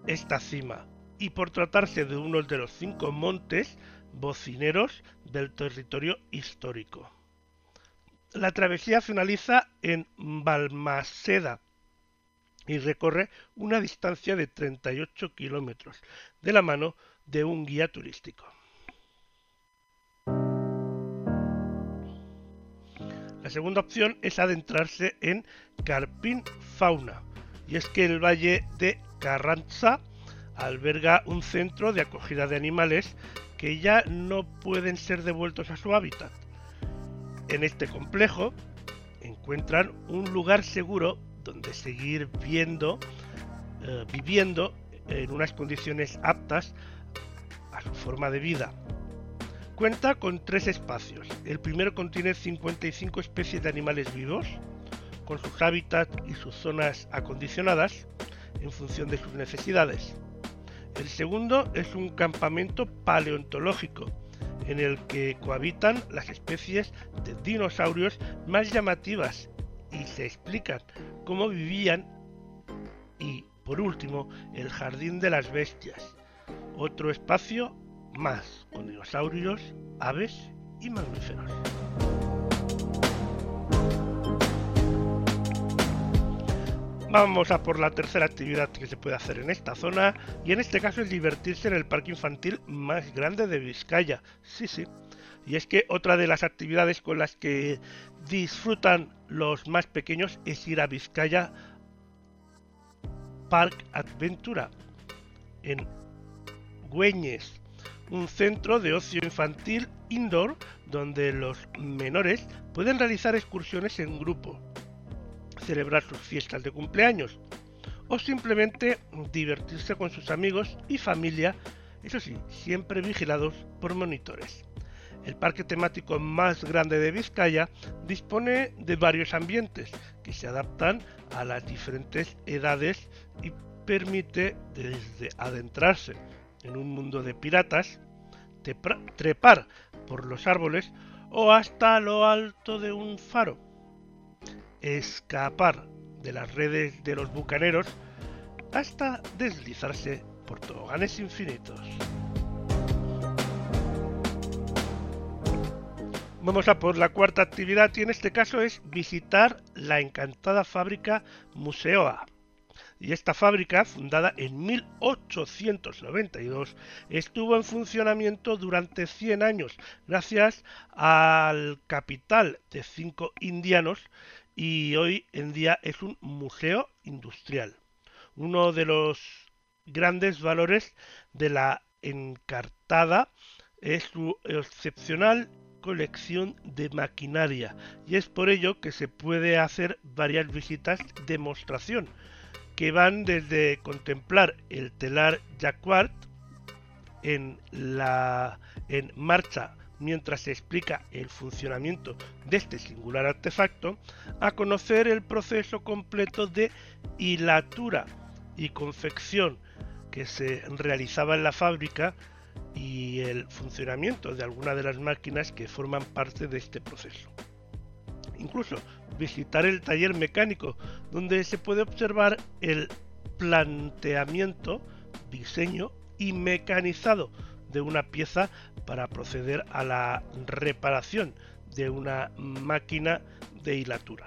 esta cima y por tratarse de uno de los cinco montes bocineros del territorio histórico. La travesía finaliza en Balmaseda y recorre una distancia de 38 kilómetros de la mano de un guía turístico. La segunda opción es adentrarse en Carpín Fauna, y es que el valle de Carranza alberga un centro de acogida de animales que ya no pueden ser devueltos a su hábitat. En este complejo encuentran un lugar seguro donde seguir viendo, eh, viviendo en unas condiciones aptas a su forma de vida. Cuenta con tres espacios. El primero contiene 55 especies de animales vivos, con sus hábitats y sus zonas acondicionadas en función de sus necesidades. El segundo es un campamento paleontológico, en el que cohabitan las especies de dinosaurios más llamativas y se explican cómo vivían. Y, por último, el Jardín de las Bestias, otro espacio más con dinosaurios, aves y mamíferos. Vamos a por la tercera actividad que se puede hacer en esta zona y en este caso es divertirse en el parque infantil más grande de Vizcaya. Sí, sí. Y es que otra de las actividades con las que disfrutan los más pequeños es ir a Vizcaya Park Adventura en Güeñes, un centro de ocio infantil indoor donde los menores pueden realizar excursiones en grupo celebrar sus fiestas de cumpleaños o simplemente divertirse con sus amigos y familia, eso sí, siempre vigilados por monitores. El parque temático más grande de Vizcaya dispone de varios ambientes que se adaptan a las diferentes edades y permite desde adentrarse en un mundo de piratas, trepar por los árboles o hasta lo alto de un faro escapar de las redes de los bucaneros hasta deslizarse por toboganes infinitos. Vamos a por la cuarta actividad y en este caso es visitar la encantada fábrica Museoa. Y esta fábrica, fundada en 1892, estuvo en funcionamiento durante 100 años gracias al capital de cinco indianos y hoy en día es un museo industrial. Uno de los grandes valores de la encartada es su excepcional colección de maquinaria y es por ello que se puede hacer varias visitas demostración que van desde contemplar el telar jacquard en la en marcha mientras se explica el funcionamiento de este singular artefacto, a conocer el proceso completo de hilatura y confección que se realizaba en la fábrica y el funcionamiento de algunas de las máquinas que forman parte de este proceso. Incluso visitar el taller mecánico donde se puede observar el planteamiento, diseño y mecanizado de una pieza para proceder a la reparación de una máquina de hilatura.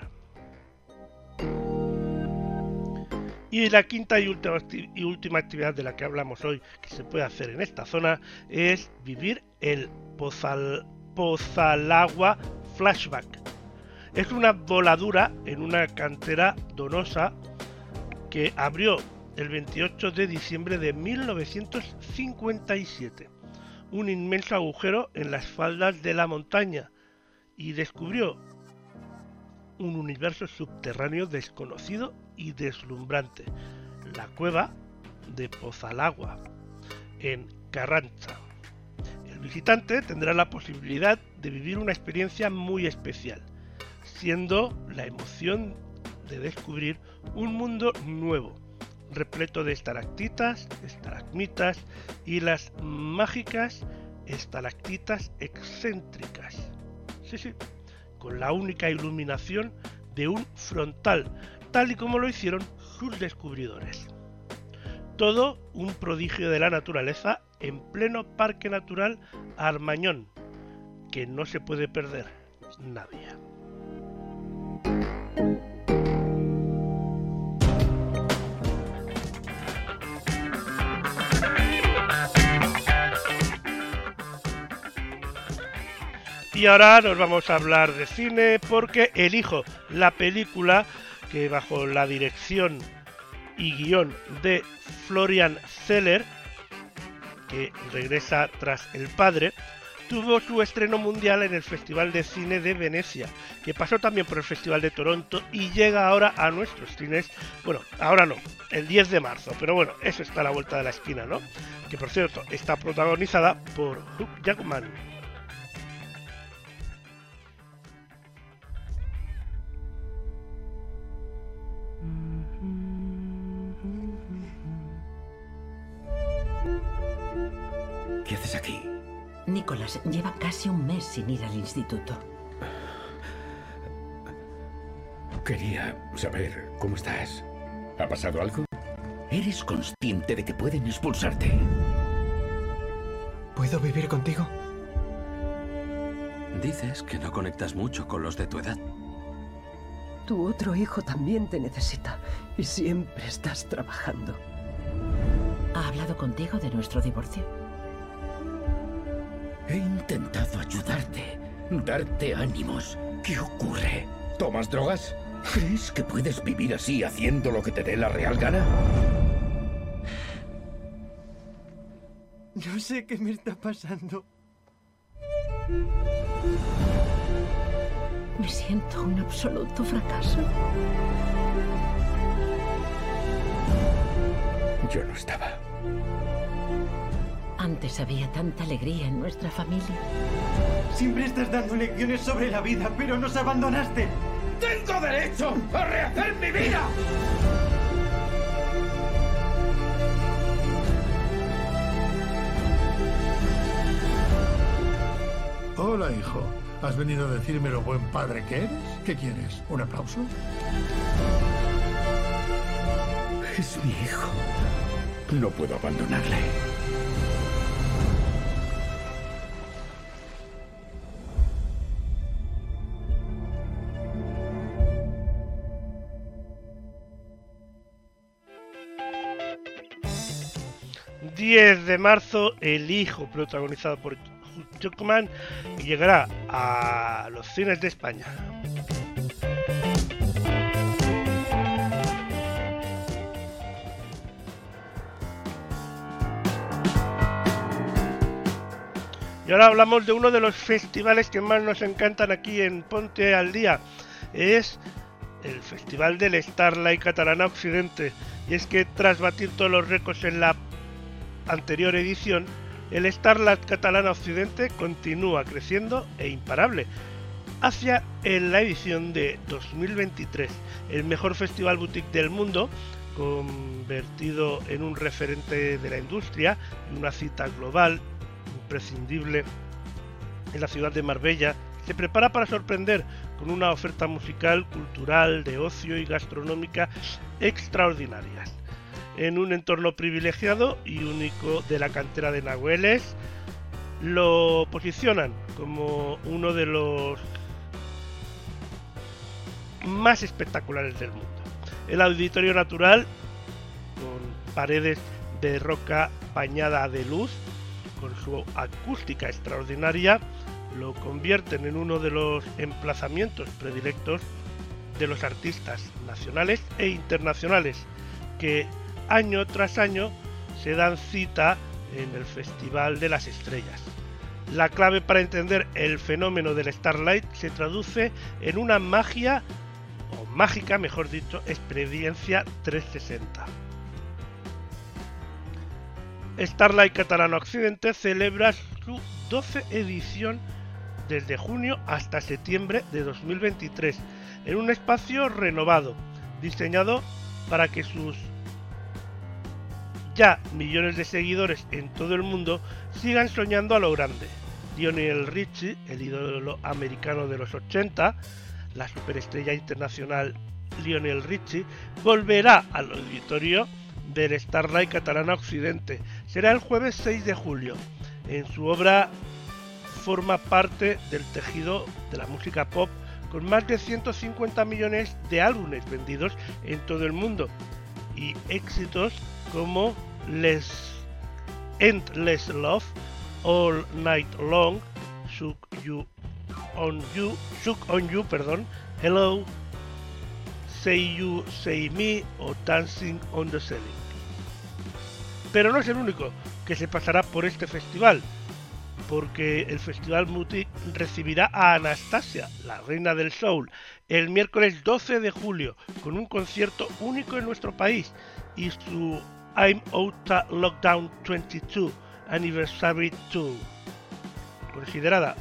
Y la quinta y última, actividad de la que hablamos hoy que se puede hacer en esta zona es vivir el Pozalagua Flashback. Es una voladura en una cantera donosa que abrió el 28 de diciembre de 1957 un inmenso agujero en las faldas de la montaña y descubrió un universo subterráneo desconocido y deslumbrante, la cueva de Pozalagua, en Carranza. El visitante tendrá la posibilidad de vivir una experiencia muy especial, siendo la emoción de descubrir un mundo nuevo, repleto de estalactitas, estalagmitas y las mágicas estalactitas excéntricas. Sí, sí, con la única iluminación de un frontal, tal y como lo hicieron sus descubridores. Todo un prodigio de la naturaleza en pleno Parque Natural Armañón, que no se puede perder nadie. Y ahora nos vamos a hablar de cine porque elijo la película que bajo la dirección y guion de Florian Zeller, que regresa tras El Padre, tuvo su estreno mundial en el Festival de Cine de Venecia, que pasó también por el Festival de Toronto y llega ahora a nuestros cines, bueno, ahora no, el 10 de marzo, pero bueno, eso está a la vuelta de la esquina, ¿no? Que por cierto, está protagonizada por Hugh Jackman. ¿Qué haces aquí? Nicolás lleva casi un mes sin ir al instituto. Quería saber cómo estás. ¿Ha pasado algo? ¿Eres consciente de que pueden expulsarte? ¿Puedo vivir contigo? Dices que no conectas mucho con los de tu edad. Tu otro hijo también te necesita y siempre estás trabajando. ¿Ha hablado contigo de nuestro divorcio? He intentado ayudarte, darte ánimos. ¿Qué ocurre? ¿Tomas drogas? ¿Crees que puedes vivir así haciendo lo que te dé la real gana? No sé qué me está pasando. Me siento un absoluto fracaso. Yo no estaba. Antes había tanta alegría en nuestra familia. Siempre estás dando lecciones sobre la vida, pero nos abandonaste. ¡Tengo derecho a rehacer mi vida! Hola, hijo. ¿Has venido a decirme lo buen padre que eres? ¿Qué quieres? ¿Un aplauso? Es mi hijo. No puedo abandonarle. ...10 de marzo, El Hijo, protagonizado por y llegará a los cines de España. Y ahora hablamos de uno de los festivales que más nos encantan aquí en Ponte al Día. Es el Festival del Starlight Catalana Occidente. Y es que tras batir todos los récords en la anterior edición, el Starlight Catalana Occidente continúa creciendo e imparable hacia la edición de 2023, el mejor festival boutique del mundo, convertido en un referente de la industria y una cita global imprescindible en la ciudad de Marbella, se prepara para sorprender con una oferta musical, cultural, de ocio y gastronómica extraordinarias. En un entorno privilegiado y único de la cantera de Nahueles, lo posicionan como uno de los más espectaculares del mundo. El auditorio natural, con paredes de roca bañada de luz, con su acústica extraordinaria, lo convierten en uno de los emplazamientos predilectos de los artistas nacionales e internacionales que año tras año se dan cita en el Festival de las Estrellas. La clave para entender el fenómeno del Starlight se traduce en una magia mágica, mejor dicho, experiencia 360. Starlight Catalano Occidente celebra su 12 edición desde junio hasta septiembre de 2023 en un espacio renovado, diseñado para que sus ya millones de seguidores en todo el mundo sigan soñando a lo grande. Lionel Richie, el ídolo americano de los 80, la superestrella internacional Lionel Richie, volverá al auditorio del Starlight Catalana Occidente. Será el jueves 6 de julio. En su obra forma parte del tejido de la música pop con más de 150 millones de álbumes vendidos en todo el mundo y éxitos como Les Endless Love, All Night Long, Shook You on You, Shook on You, perdón, Hello, Say You, Say Me o Dancing on the Ceiling. Pero no es el único que se pasará por este festival, porque el Festival Muti recibirá a Anastasia, la reina del soul, el miércoles 12 de julio, con un concierto único en nuestro país y su I'm Out Lockdown 22 Anniversary Tour, considerada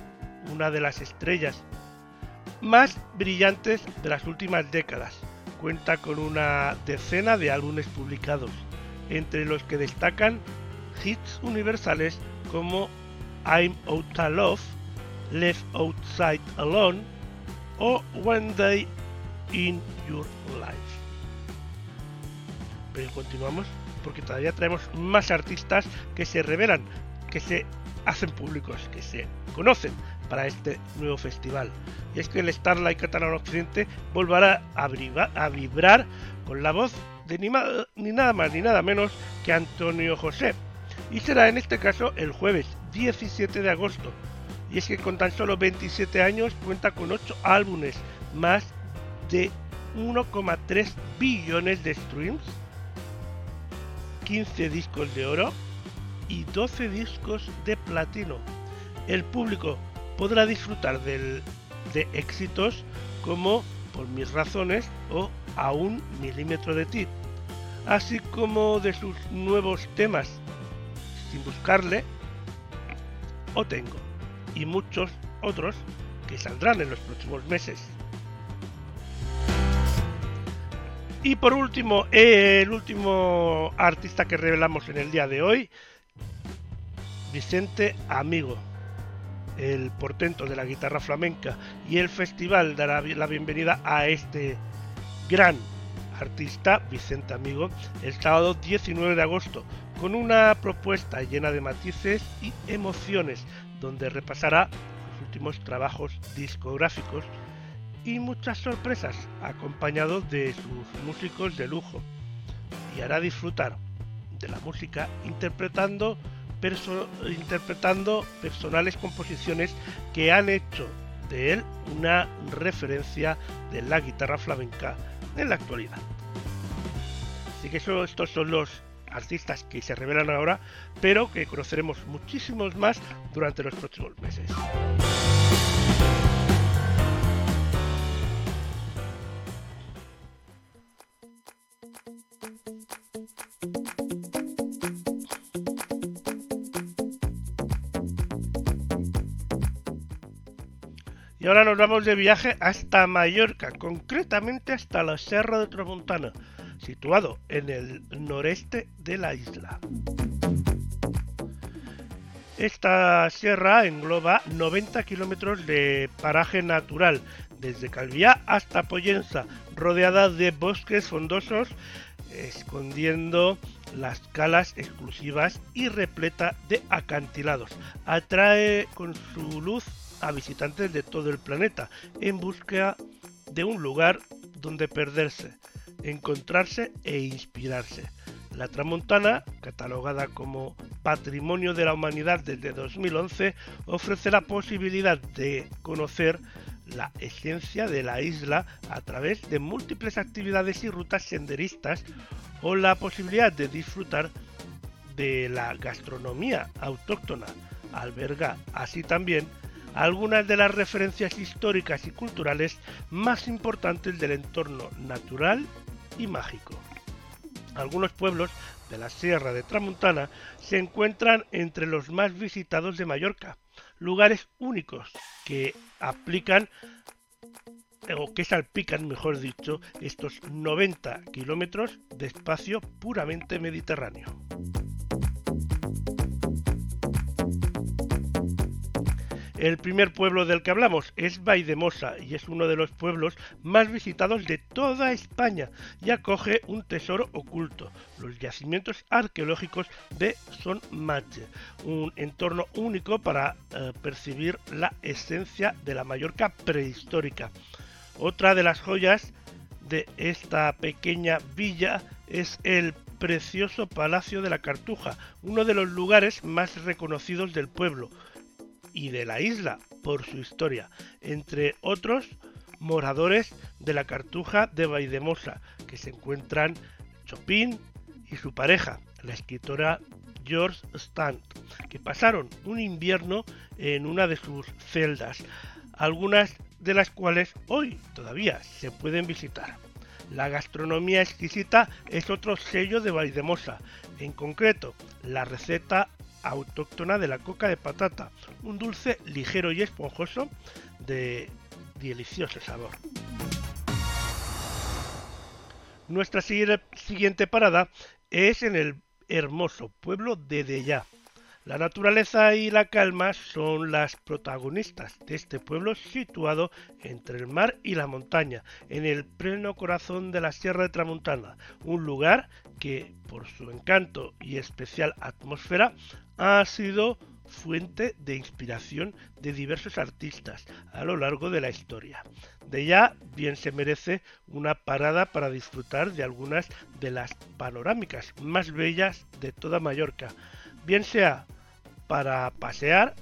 una de las estrellas más brillantes de las últimas décadas. Cuenta con una decena de álbumes publicados, entre los que destacan hits universales como I'm Out of Love, Left Outside Alone o One Day in Your Life. Pero continuamos porque todavía traemos más artistas que se revelan, que se hacen públicos, que se conocen para este nuevo festival. Y es que el Starlight Catalán Occidente volverá a, vibrar con la voz de ni, ni nada más ni nada menos que Antonio José. Y será en este caso el jueves 17 de agosto. Y es que con tan solo 27 años cuenta con 8 álbumes, más de 1,3 billones de streams 15 discos de oro y 12 discos de platino. El público podrá disfrutar de éxitos como Por mis razones o A un milímetro de ti, así como de sus nuevos temas Sin buscarle o Tengo y muchos otros que saldrán en los próximos meses. Y por último, el último artista que revelamos en el día de hoy, Vicente Amigo, el portento de la guitarra flamenca y el festival dará la bienvenida a este gran artista, Vicente Amigo, el sábado 19 de agosto, con una propuesta llena de matices y emociones, donde repasará los últimos trabajos discográficos y muchas sorpresas, acompañado de sus músicos de lujo, y hará disfrutar de la música interpretando, interpretando personales composiciones que han hecho de él una referencia de la guitarra flamenca en la actualidad. Así que eso, estos son los artistas que se revelan ahora, pero que conoceremos muchísimos más durante los próximos meses. Y ahora nos vamos de viaje hasta Mallorca, concretamente hasta la Serra de Tramontana, situado en el noreste de la isla. Esta sierra engloba 90 kilómetros de paraje natural, desde Calviá hasta Pollensa, rodeada de bosques fondosos, escondiendo las calas exclusivas y repleta de acantilados. Atrae con su luz a visitantes de todo el planeta en busca de un lugar donde perderse, encontrarse e inspirarse. La Tramontana, catalogada como Patrimonio de la Humanidad desde 2011, ofrece la posibilidad de conocer la esencia de la isla a través de múltiples actividades y rutas senderistas o la posibilidad de disfrutar de la gastronomía autóctona. Alberga así también algunas de las referencias históricas y culturales más importantes del entorno natural y mágico. Algunos pueblos de la Sierra de Tramuntana se encuentran entre los más visitados de Mallorca, lugares únicos que aplican o que salpican, mejor dicho, estos 90 kilómetros de espacio puramente mediterráneo. El primer pueblo del que hablamos. Es Vaidemosa y es uno de los pueblos más visitados de toda España. Y acoge un tesoro oculto, los yacimientos arqueológicos de Son Mache, un entorno único para eh, percibir la esencia de la Mallorca prehistórica. Otra de las joyas de esta pequeña villa es el precioso Palacio de la Cartuja, uno de los lugares más reconocidos del pueblo y de la isla por su historia, entre otros moradores de la Cartuja de Vaidemosa, que se encuentran Chopin y su pareja, la escritora George Stant, que pasaron un invierno en una de sus celdas, algunas de las cuales hoy todavía se pueden visitar. La gastronomía exquisita es otro sello de Vaidemosa, en concreto la receta autóctona de la coca de patata, un dulce ligero y esponjoso de delicioso sabor. Nuestra siguiente parada es en el hermoso pueblo de Deyá. La naturaleza y la calma son las protagonistas de este pueblo situado entre el mar y la montaña, en el pleno corazón de la Sierra de Tramontana, un lugar que, por su encanto y especial atmósfera, ha sido fuente de inspiración de diversos artistas a lo largo de la historia. De ya bien se merece una parada para disfrutar de algunas de las panorámicas más bellas de toda Mallorca, bien sea para pasear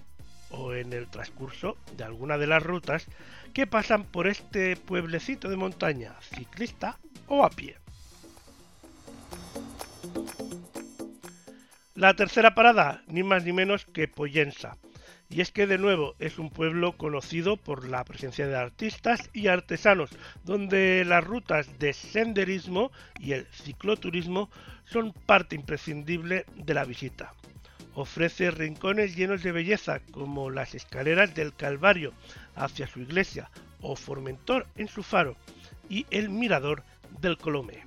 o en el transcurso de alguna de las rutas que pasan por este pueblecito de montaña, ciclista o a pie. La tercera parada, ni más ni menos que Poyensa. Y es que de nuevo es un pueblo conocido por la presencia de artistas y artesanos, donde las rutas de senderismo y el cicloturismo son parte imprescindible de la visita. Ofrece rincones llenos de belleza, como las escaleras del Calvario hacia su iglesia, o Formentor en su faro, y el mirador del Colomé.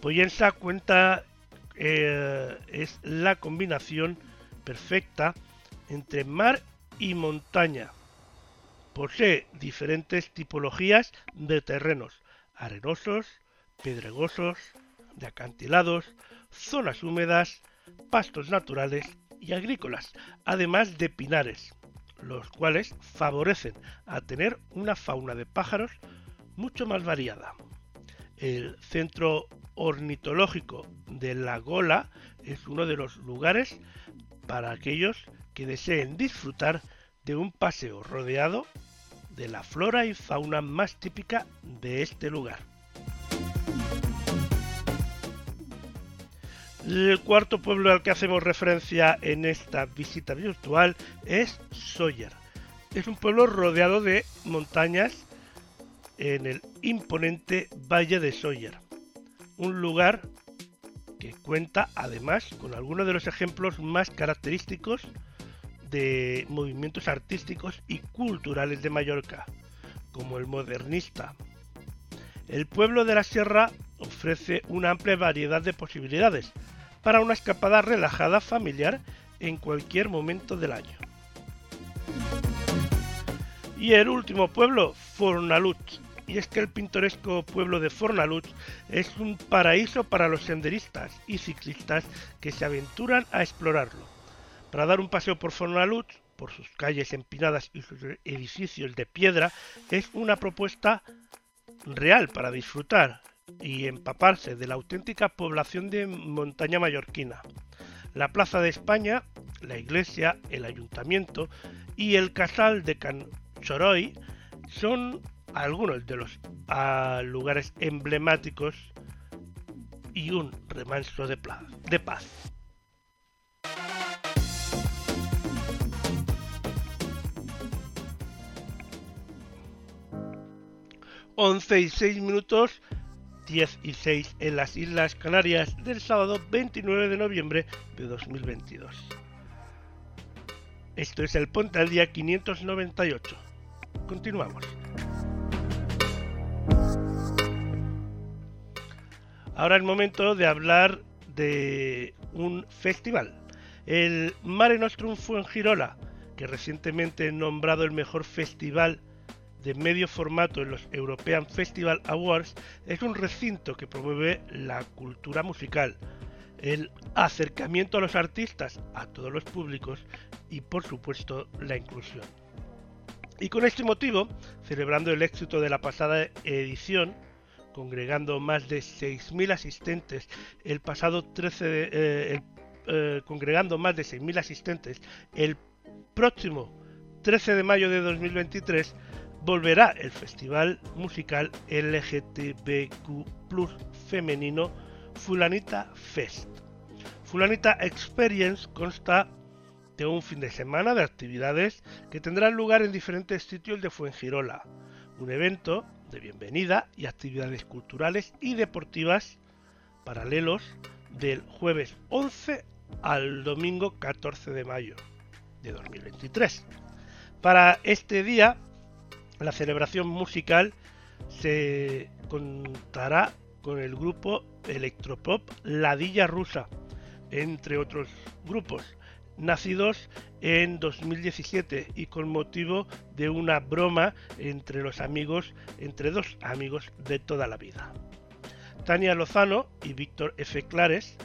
Poyensa cuenta eh, es la combinación perfecta entre mar y montaña. Posee diferentes tipologías de terrenos, arenosos, pedregosos, de acantilados, zonas húmedas, pastos naturales y agrícolas, además de pinares, los cuales favorecen a tener una fauna de pájaros mucho más variada. El centro ornitológico de la Gola es uno de los lugares para aquellos que deseen disfrutar de un paseo rodeado de la flora y fauna más típica de este lugar. El cuarto pueblo al que hacemos referencia en esta visita virtual es Sawyer. Es un pueblo rodeado de montañas en el imponente Valle de Sawyer un lugar que cuenta además con algunos de los ejemplos más característicos de movimientos artísticos y culturales de Mallorca, como el modernista. El pueblo de la sierra ofrece una amplia variedad de posibilidades para una escapada relajada familiar en cualquier momento del año. Y el último pueblo, Fornalut, y es que el pintoresco pueblo de Fornalutz es un paraíso para los senderistas y ciclistas que se aventuran a explorarlo. Para dar un paseo por Fornalutz, por sus calles empinadas y sus edificios de piedra, es una propuesta real para disfrutar y empaparse de la auténtica población de montaña mallorquina. La Plaza de España, la iglesia, el ayuntamiento y el casal de Canchoroy son algunos de los lugares emblemáticos y un remanso de, paz. Once y seis minutos 10 y 6 en las Islas Canarias del sábado 29 de noviembre de 2022. Esto es el Ponte al Día 598. Continuamos. Ahora es momento de hablar de un festival. El Mare Nostrum Fuengirola, que recientemente nombrado el mejor festival de medio formato en los European Festival Awards, es un recinto que promueve la cultura musical, el acercamiento a los artistas, a todos los públicos y por supuesto la inclusión. Y con este motivo, celebrando el éxito de la pasada edición, congregando más de 6.000 asistentes. El pasado 13 de, eh, eh, congregando más de 6.000 asistentes. El próximo 13 de mayo de 2023 volverá el festival musical LGTBQ femenino Fulanita Fest. Fulanita Experience consta de un fin de semana de actividades que tendrán lugar en diferentes sitios de Fuengirola, un evento de bienvenida y actividades culturales y deportivas paralelos del jueves 11 al domingo 14 de mayo de 2023. Para este día, la celebración musical se contará con el grupo electropop Ladilla Rusa, entre otros grupos, nacidos en 2017 y con motivo de una broma entre los amigos, entre dos amigos de toda la vida. Tania Lozano y Víctor F. Clares,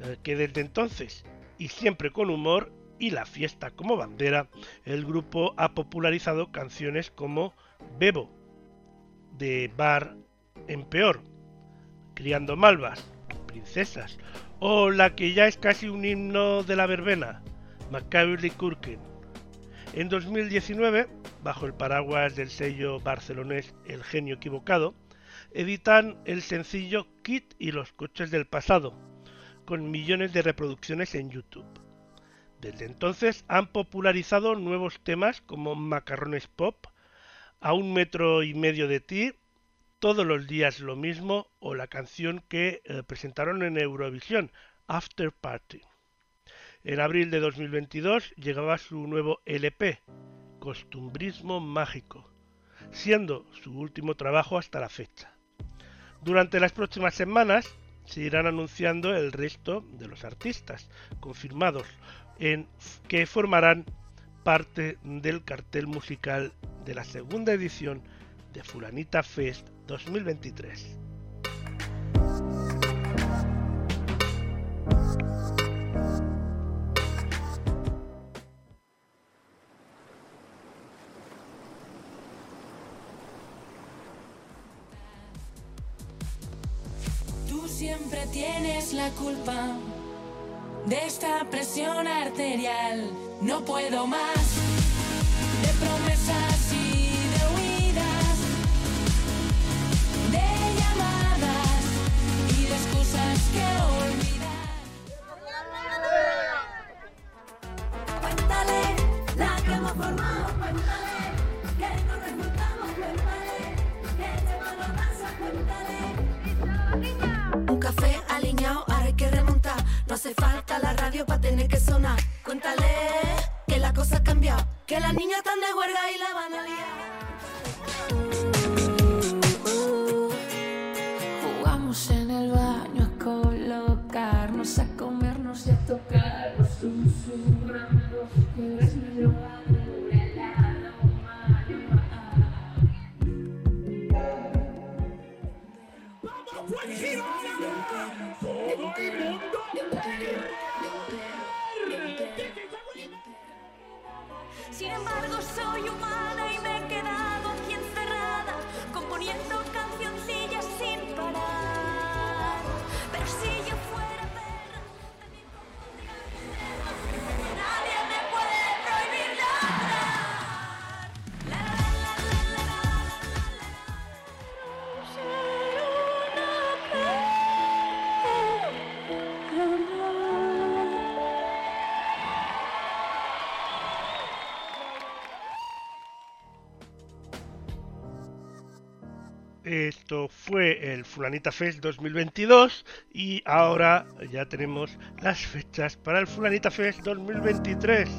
eh, que desde entonces y siempre con humor y la fiesta como bandera, el grupo ha popularizado canciones como Bebo, de Bar en Peor, Criando Malvas, Princesas, o la que ya es casi un himno de la verbena, Macaulay Culkin. En 2019, bajo el paraguas del sello barcelonés El Genio Equivocado, editan el sencillo Kit y los coches del pasado, con millones de reproducciones en YouTube. Desde entonces han popularizado nuevos temas como Macarrones Pop, A un metro y medio de ti, Todos los días lo mismo o la canción que eh, presentaron en Eurovisión, After Party. En abril de 2022 llegaba su nuevo LP, Costumbrismo Mágico, siendo su último trabajo hasta la fecha. Durante las próximas semanas se irán anunciando el resto de los artistas confirmados en que formarán parte del cartel musical de la segunda edición de Fulanita Fest 2023. siempre tienes la culpa de esta presión arterial. No puedo más que las niñas están de huelga y la van a liar. Soy humana y me he Fue el Fulanita Fest 2022 y ahora ya tenemos las fechas para el Fulanita Fest 2023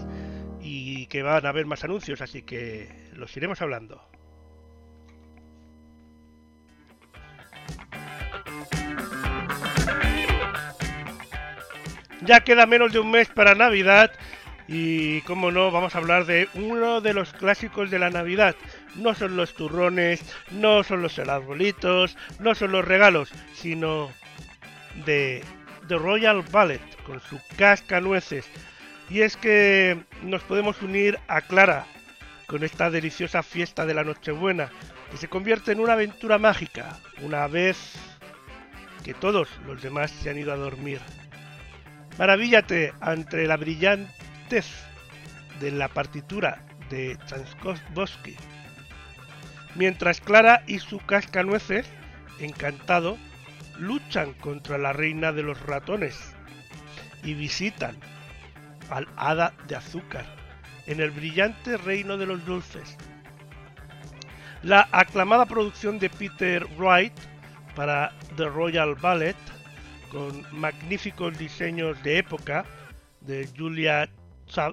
y que van a haber más anuncios, así que los iremos hablando. Ya queda menos de un mes para Navidad y como no, vamos a hablar de uno de los clásicos de la Navidad. No son los turrones, no son los arbolitos, no son los regalos, sino de The Royal Ballet con su cascanueces. Y es que nos podemos unir a Clara con esta deliciosa fiesta de la Nochebuena, que se convierte en una aventura mágica, una vez que todos los demás se han ido a dormir. Maravíllate ante la brillantez de la partitura de Tchaikovsky. Mientras Clara y su cascanueces, encantado, luchan contra la reina de los ratones y visitan al hada de azúcar en el brillante reino de los dulces. La aclamada producción de Peter Wright para The Royal Ballet con magníficos diseños de época de Julia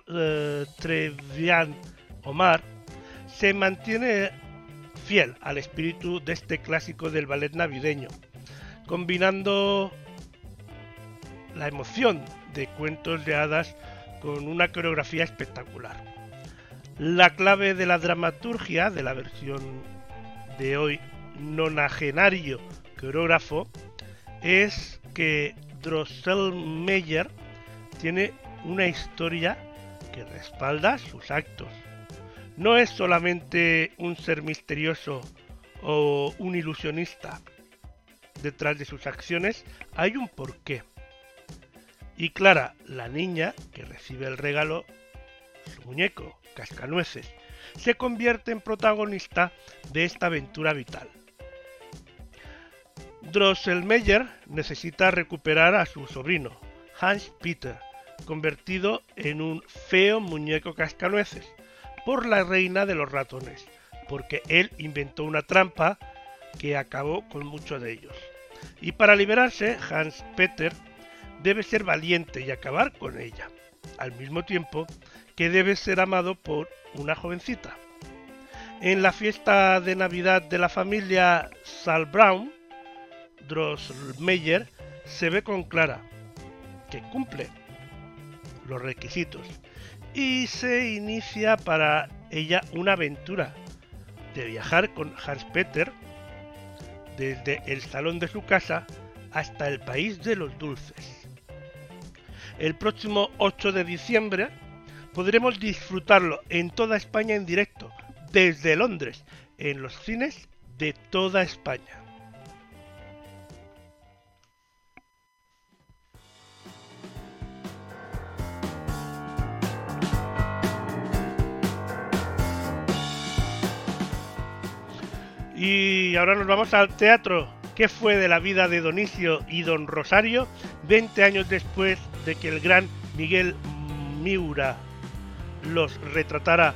eh, Trevian Omar, se mantiene fiel al espíritu de este clásico del ballet navideño, combinando la emoción de cuentos de hadas con una coreografía espectacular. La clave de la dramaturgia de la versión de hoy nonagenario coreógrafo es que Drosselmeyer tiene una historia que respalda sus actos. No es solamente un ser misterioso o un ilusionista. Detrás de sus acciones hay un porqué. Y Clara, la niña que recibe el regalo, su muñeco, Cascanueces, se convierte en protagonista de esta aventura vital. Drosselmeyer necesita recuperar a su sobrino, Hans Peter, convertido en un feo muñeco cascanueces por la reina de los ratones, porque él inventó una trampa que acabó con muchos de ellos. Y para liberarse, Hans Peter debe ser valiente y acabar con ella, al mismo tiempo que debe ser amado por una jovencita. En la fiesta de Navidad de la familia Brown, Drosselmeyer se ve con Clara, que cumple los requisitos, y se inicia para ella una aventura de viajar con Hans desde el salón de su casa hasta el país de los dulces. El próximo 8 de diciembre podremos disfrutarlo en toda España en directo, desde Londres, en los cines de toda España. Y ahora nos vamos al teatro. ¿Qué fue de la vida de Donicio y Don Rosario 20 años después de que el gran Miguel Miura los retratara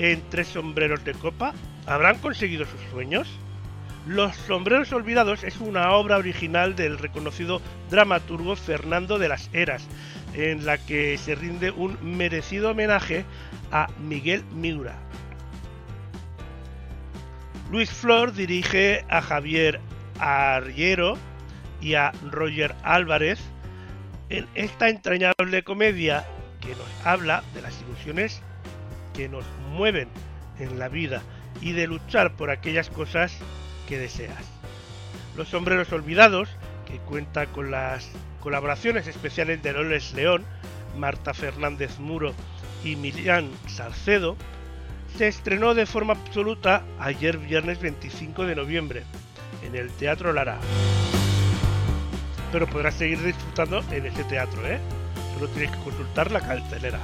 en Tres sombreros de copa? ¿Habrán conseguido sus sueños? Los sombreros olvidados es una obra original del reconocido dramaturgo Fernando de las Heras, en la que se rinde un merecido homenaje a Miguel Miura, Luis Flor dirige a Javier Arriero y a Roger Álvarez en esta entrañable comedia que nos habla de las ilusiones que nos mueven en la vida y de luchar por aquellas cosas que deseas. Los sombreros olvidados, que cuenta con las colaboraciones especiales de Loles León, Marta Fernández Muro y Milian Salcedo, se estrenó de forma absoluta ayer viernes 25 de noviembre en el Teatro Lara. Pero podrás seguir disfrutando en ese teatro, ¿eh? Solo tienes que consultar la cartelera.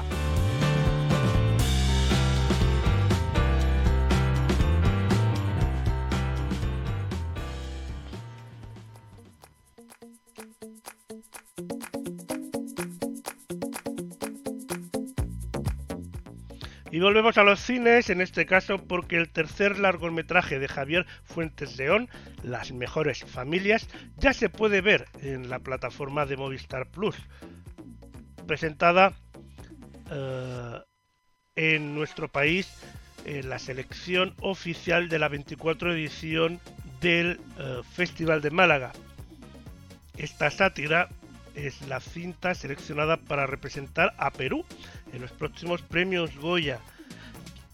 Y volvemos a los cines, en este caso porque el tercer largometraje de Javier Fuentes León, Las mejores familias, ya se puede ver en la plataforma de Movistar Plus, presentada eh, en nuestro país en la selección oficial de la 24 edición del eh, Festival de Málaga. Esta sátira es la cinta seleccionada para representar a Perú en los próximos premios Goya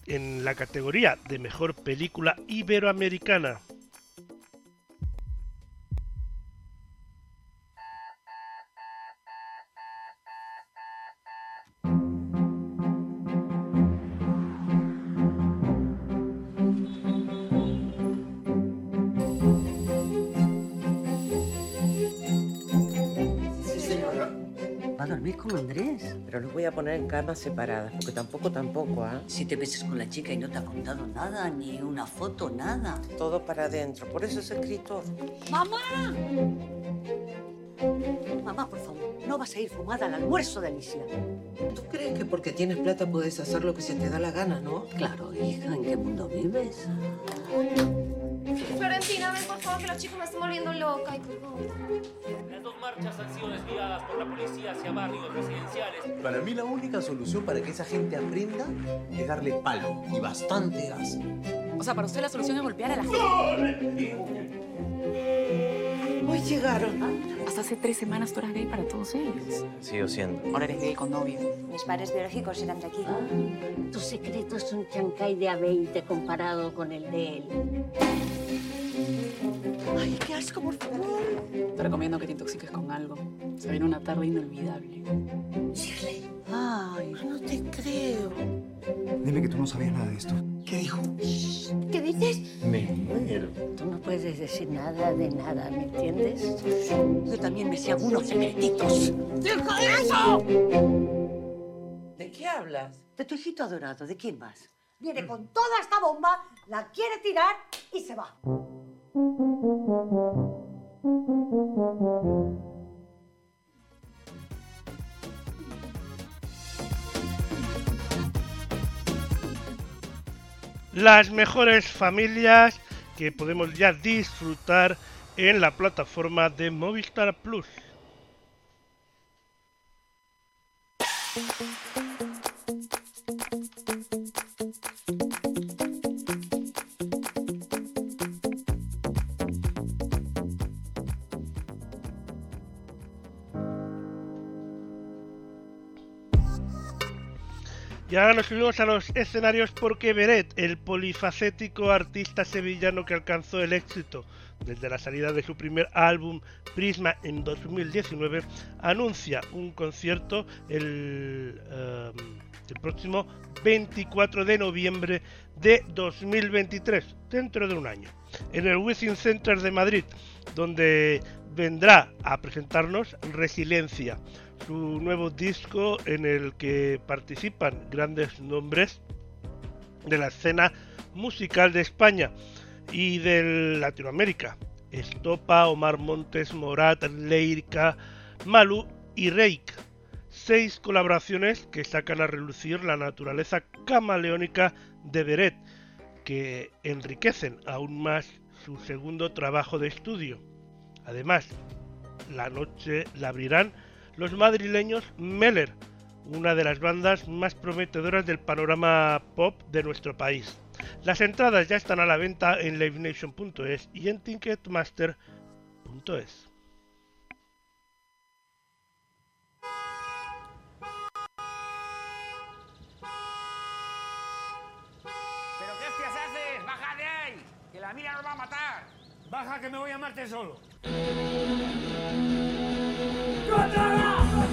en la categoría de mejor película iberoamericana. ¿Va a dormir con Andrés? Pero los voy a poner en camas separadas, porque tampoco, tampoco, ¿ah? Si te besas con la chica y no te ha contado nada, ni una foto, nada. Todo para adentro, por eso es escritor. ¡Mamá! Mamá, por favor, no vas a ir fumada al almuerzo de Alicia. ¿Tú crees que porque tienes plata puedes hacer lo que se te da la gana, no? Claro, hija, ¿en qué mundo vives? Florentina, ven por favor que los chicos me están volviendo loca. Ay, por favor. Las dos marchas han sido desviadas por la policía hacia barrios residenciales. Para mí la única solución para que esa gente aprenda es darle palo y bastante gas. O sea, para usted la solución es golpear a la gente. Hoy llegaron. Hasta hace tres semanas tú eras gay para todos ellos. Sigo siendo. Ahora eres gay con novio. Mis padres biológicos eran de aquí. Tu secreto es un chancay de A20 comparado con el de él. Ay, qué asco, por favor. Te recomiendo que te intoxiques con algo. Se viene una tarde inolvidable. Shirley. Ay, no te creo. Dime que tú no sabías nada de esto. ¿Qué dijo? ¿Qué dices? Me muero. Tú no puedes decir nada de nada, ¿me entiendes? Yo también me sé algunos secretitos. ¡Deja eso! ¿De qué hablas? De tu hijito adorado, ¿de quién más? Viene con toda esta bomba, la quiere tirar y se va. Las mejores familias que podemos ya disfrutar en la plataforma de Movistar Plus. Y ahora nos subimos a los escenarios porque Beret, el polifacético artista sevillano que alcanzó el éxito desde la salida de su primer álbum Prisma en 2019, anuncia un concierto el, el próximo 24 de noviembre de 2023, dentro de un año, en el Within Center de Madrid, donde vendrá a presentarnos Resiliencia, su nuevo disco en el que participan grandes nombres de la escena musical de España y de Latinoamérica. Estopa, Omar Montes, Morat, Leirka, Malu y Reik. Seis colaboraciones que sacan a relucir la naturaleza camaleónica de Beret, que enriquecen aún más su segundo trabajo de estudio. Además, la noche la abrirán los madrileños Meller, una de las bandas más prometedoras del panorama pop de nuestro país. Las entradas ya están a la venta en livenation.es y en ticketmaster.es. ¿Pero qué hostias haces? ¡Baja de ahí! ¡Que la mira nos va a matar! ¡Baja que me voy a Marte solo! Por la seguridad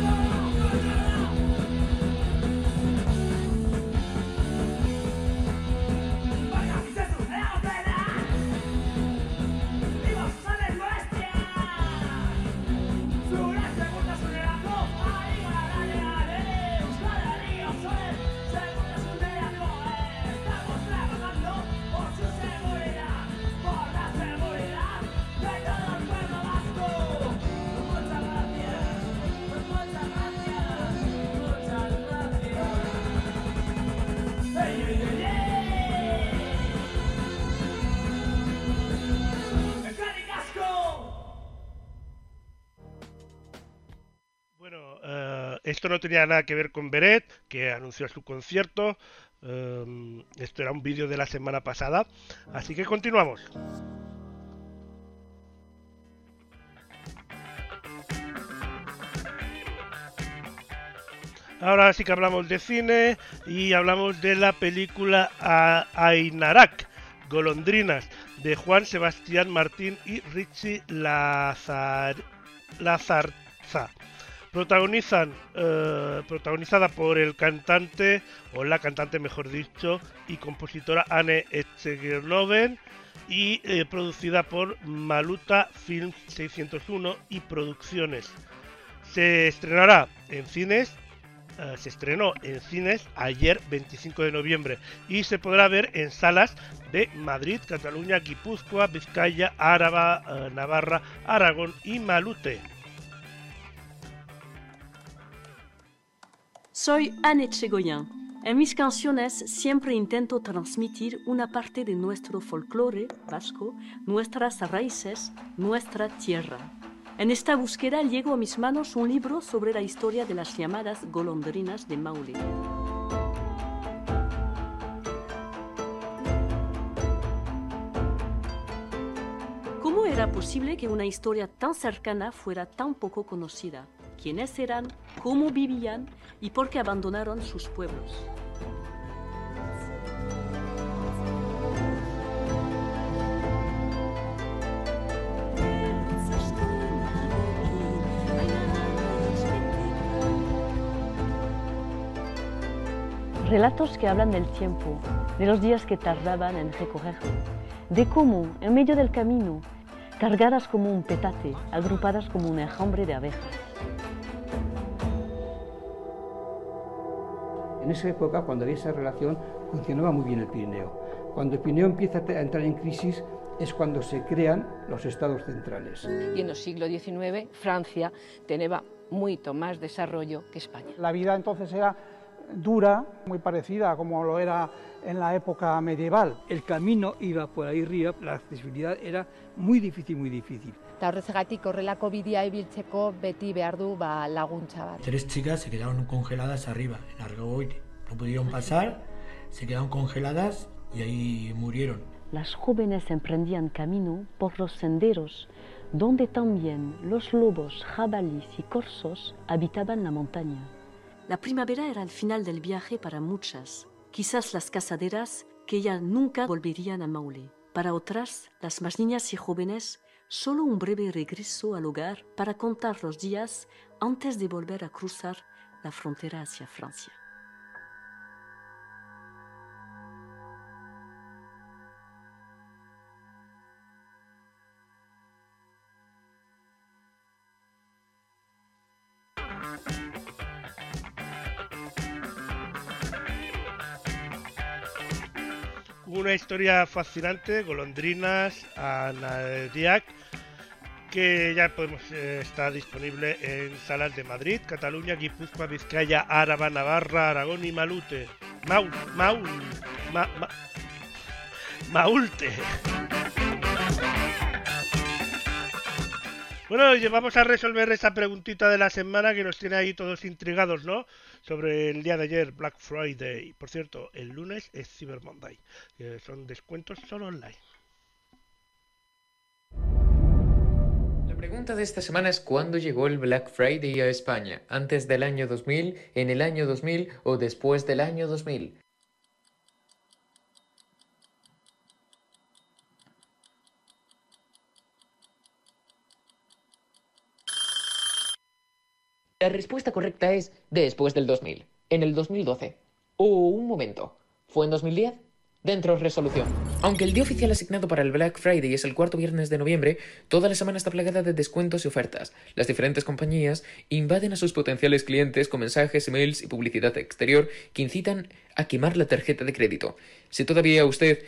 esto no tenía nada que ver con Beret, que anunció su concierto. Eh, esto era un vídeo de la semana pasada. Así que continuamos. Ahora sí que hablamos de cine y hablamos de la película A- Ainarak, Golondrinas, de Juan Sebastián Martín y Richie Lazar... Lazarza. Protagonizan, eh, protagonizada por el cantante, o la cantante mejor dicho, y compositora Anne Etchegernoven y eh, producida por Maluta Film 601 y Producciones. Se estrenará en cines eh, se estrenó en cines ayer 25 de noviembre y se podrá ver en salas de Madrid, Cataluña, Guipúzcoa, Vizcaya, Áraba, Navarra, Aragón y Malute. Soy Anne Chegoyen. En mis canciones siempre intento transmitir una parte de nuestro folclore vasco, nuestras raíces, nuestra tierra. En esta búsqueda llegó a mis manos un libro sobre la historia de las llamadas golondrinas de Maule. ¿Cómo era posible que una historia tan cercana fuera tan poco conocida? ¿Quiénes eran? ¿Cómo vivían? ¿Y por qué abandonaron sus pueblos? Relatos que hablan del tiempo, de los días que tardaban en recorrerlo, de cómo, en medio del camino, cargadas como un petate, agrupadas como un enjambre de abejas. En esa época, cuando había esa relación, funcionaba muy bien el Pirineo. Cuando el Pirineo empieza a entrar en crisis es cuando se crean los estados centrales. Y en el siglo XIX Francia tenía mucho más desarrollo que España. La vida entonces era dura, muy parecida a como lo era en la época medieval. El camino iba por ahí arriba, la accesibilidad era muy difícil, muy difícil. Eta horrezagatik horrelako bidea ibiltzeko beti behar du ba, laguntza bat. Tres chicas se quedaron congeladas arriba, en Argogoiti. No pudieron pasar, se quedaron congeladas y ahí murieron. Las jóvenes emprendían camino por los senderos, donde también los lobos, jabalíes y corzos habitaban la montaña. La primavera era el final del viaje para muchas, quizás las casaderas que ya nunca volverían a Maule. Para otras, las más niñas y jóvenes, solo un breve regreso al hogar para contar los días antes de volver a cruzar la frontera hacia Francia. Historia fascinante, golondrinas, Anadiac, que ya podemos eh, está disponible en salas de Madrid, Cataluña, Guipúzcoa, Vizcaya, Áraba, Navarra, Aragón y Malute. Maul, Maul, Ma- Ma- Maulte. Bueno, y vamos a resolver esa preguntita de la semana que nos tiene ahí todos intrigados, ¿no? Sobre el día de ayer, Black Friday. Por cierto, el lunes es Cyber Monday, son descuentos solo online. La pregunta de esta semana es ¿cuándo llegó el Black Friday a España? ¿Antes del año 2000, en el año 2000 o después del año 2000? La respuesta correcta es después del 2000, en el 2012. O un momento, ¿fue en 2010? Dentro resolución. Aunque el día oficial asignado para el Black Friday es el cuarto viernes de noviembre, toda la semana está plagada de descuentos y ofertas. Las diferentes compañías invaden a sus potenciales clientes con mensajes, emails y publicidad exterior que incitan a quemar la tarjeta de crédito. Si todavía usted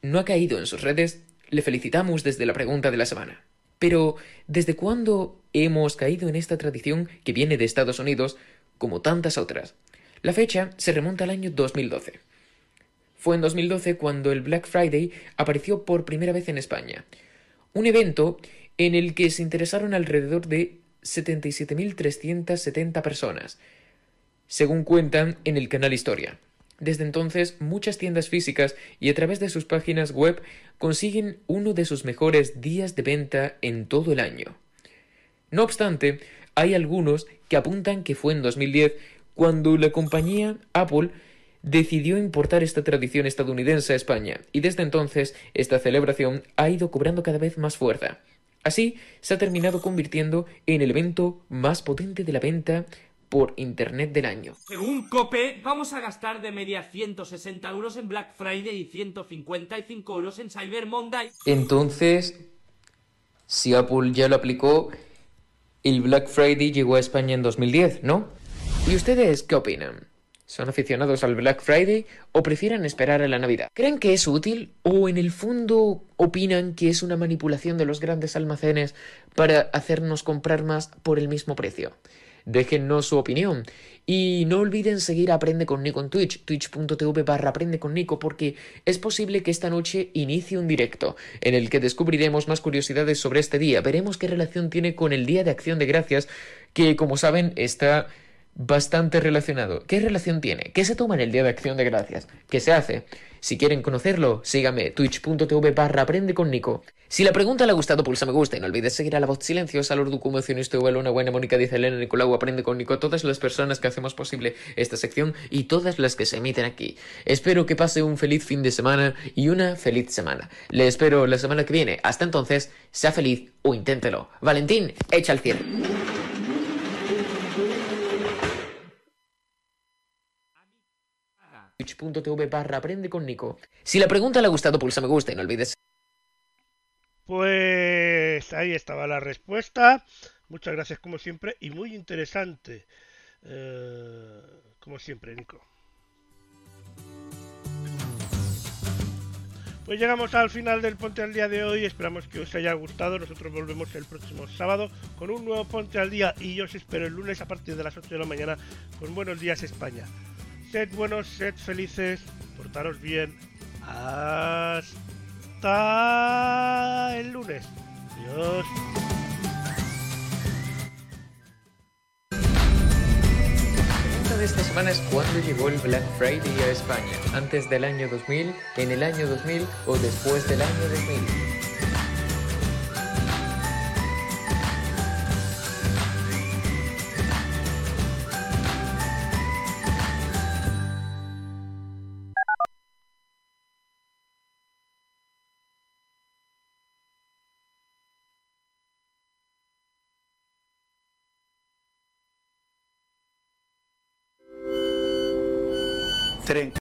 no ha caído en sus redes, le felicitamos desde la pregunta de la semana. Pero, ¿desde cuándo hemos caído en esta tradición que viene de Estados Unidos, como tantas otras? La fecha se remonta al año 2012. Fue en 2012 cuando el Black Friday apareció por primera vez en España. Un evento en el que se interesaron alrededor de 77.370 personas, según cuentan en el canal Historia. Desde entonces, muchas tiendas físicas y a través de sus páginas web consiguen uno de sus mejores días de venta en todo el año. No obstante, hay algunos que apuntan que fue en 2010 cuando la compañía Apple decidió importar esta tradición estadounidense a España y desde entonces esta celebración ha ido cobrando cada vez más fuerza. Así se ha terminado convirtiendo en el evento más potente de la venta por Internet del año. Según COPE, vamos a gastar de media 160 euros en Black Friday y 155 euros en Cyber Monday. Entonces, si Apple ya lo aplicó, el Black Friday llegó a España en 2010, ¿no? ¿Y ustedes qué opinan? ¿Son aficionados al Black Friday o prefieren esperar a la Navidad? ¿Creen que es útil o en el fondo opinan que es una manipulación de los grandes almacenes para hacernos comprar más por el mismo precio? Déjennos su opinión. Y no olviden seguir Aprende con Nico en Twitch, twitch.tv barra con Nico, porque es posible que esta noche inicie un directo en el que descubriremos más curiosidades sobre este día. Veremos qué relación tiene con el Día de Acción de Gracias, que como saben está bastante relacionado. ¿Qué relación tiene? ¿Qué se toma en el Día de Acción de Gracias? ¿Qué se hace? Si quieren conocerlo, síganme twitch.tv barra aprende con Nico. Si la pregunta le ha gustado, pulsa me gusta y no olvides seguir a la voz silenciosa, Lord Ducumocionista una buena Mónica dice Elena Nicolau, aprende con Nico, todas las personas que hacemos posible esta sección y todas las que se emiten aquí. Espero que pase un feliz fin de semana y una feliz semana. Le espero la semana que viene. Hasta entonces, sea feliz o inténtelo. Valentín, echa al cielo. twitch.tv barra aprende con Nico. Si la pregunta le ha gustado, pulsa me gusta y no olvides. Pues ahí estaba la respuesta. Muchas gracias como siempre y muy interesante. Eh, como siempre, Nico. Pues llegamos al final del Ponte al Día de hoy. Esperamos que os haya gustado. Nosotros volvemos el próximo sábado con un nuevo Ponte al Día y yo os espero el lunes a partir de las 8 de la mañana con Buenos Días España. Sed buenos, sed felices, portaros bien. Hasta el lunes. Adiós. De esta semana es ¿cuándo llegó el Black Friday a España? ¿Antes del año 2000, en el año 2000 o después del año 2000?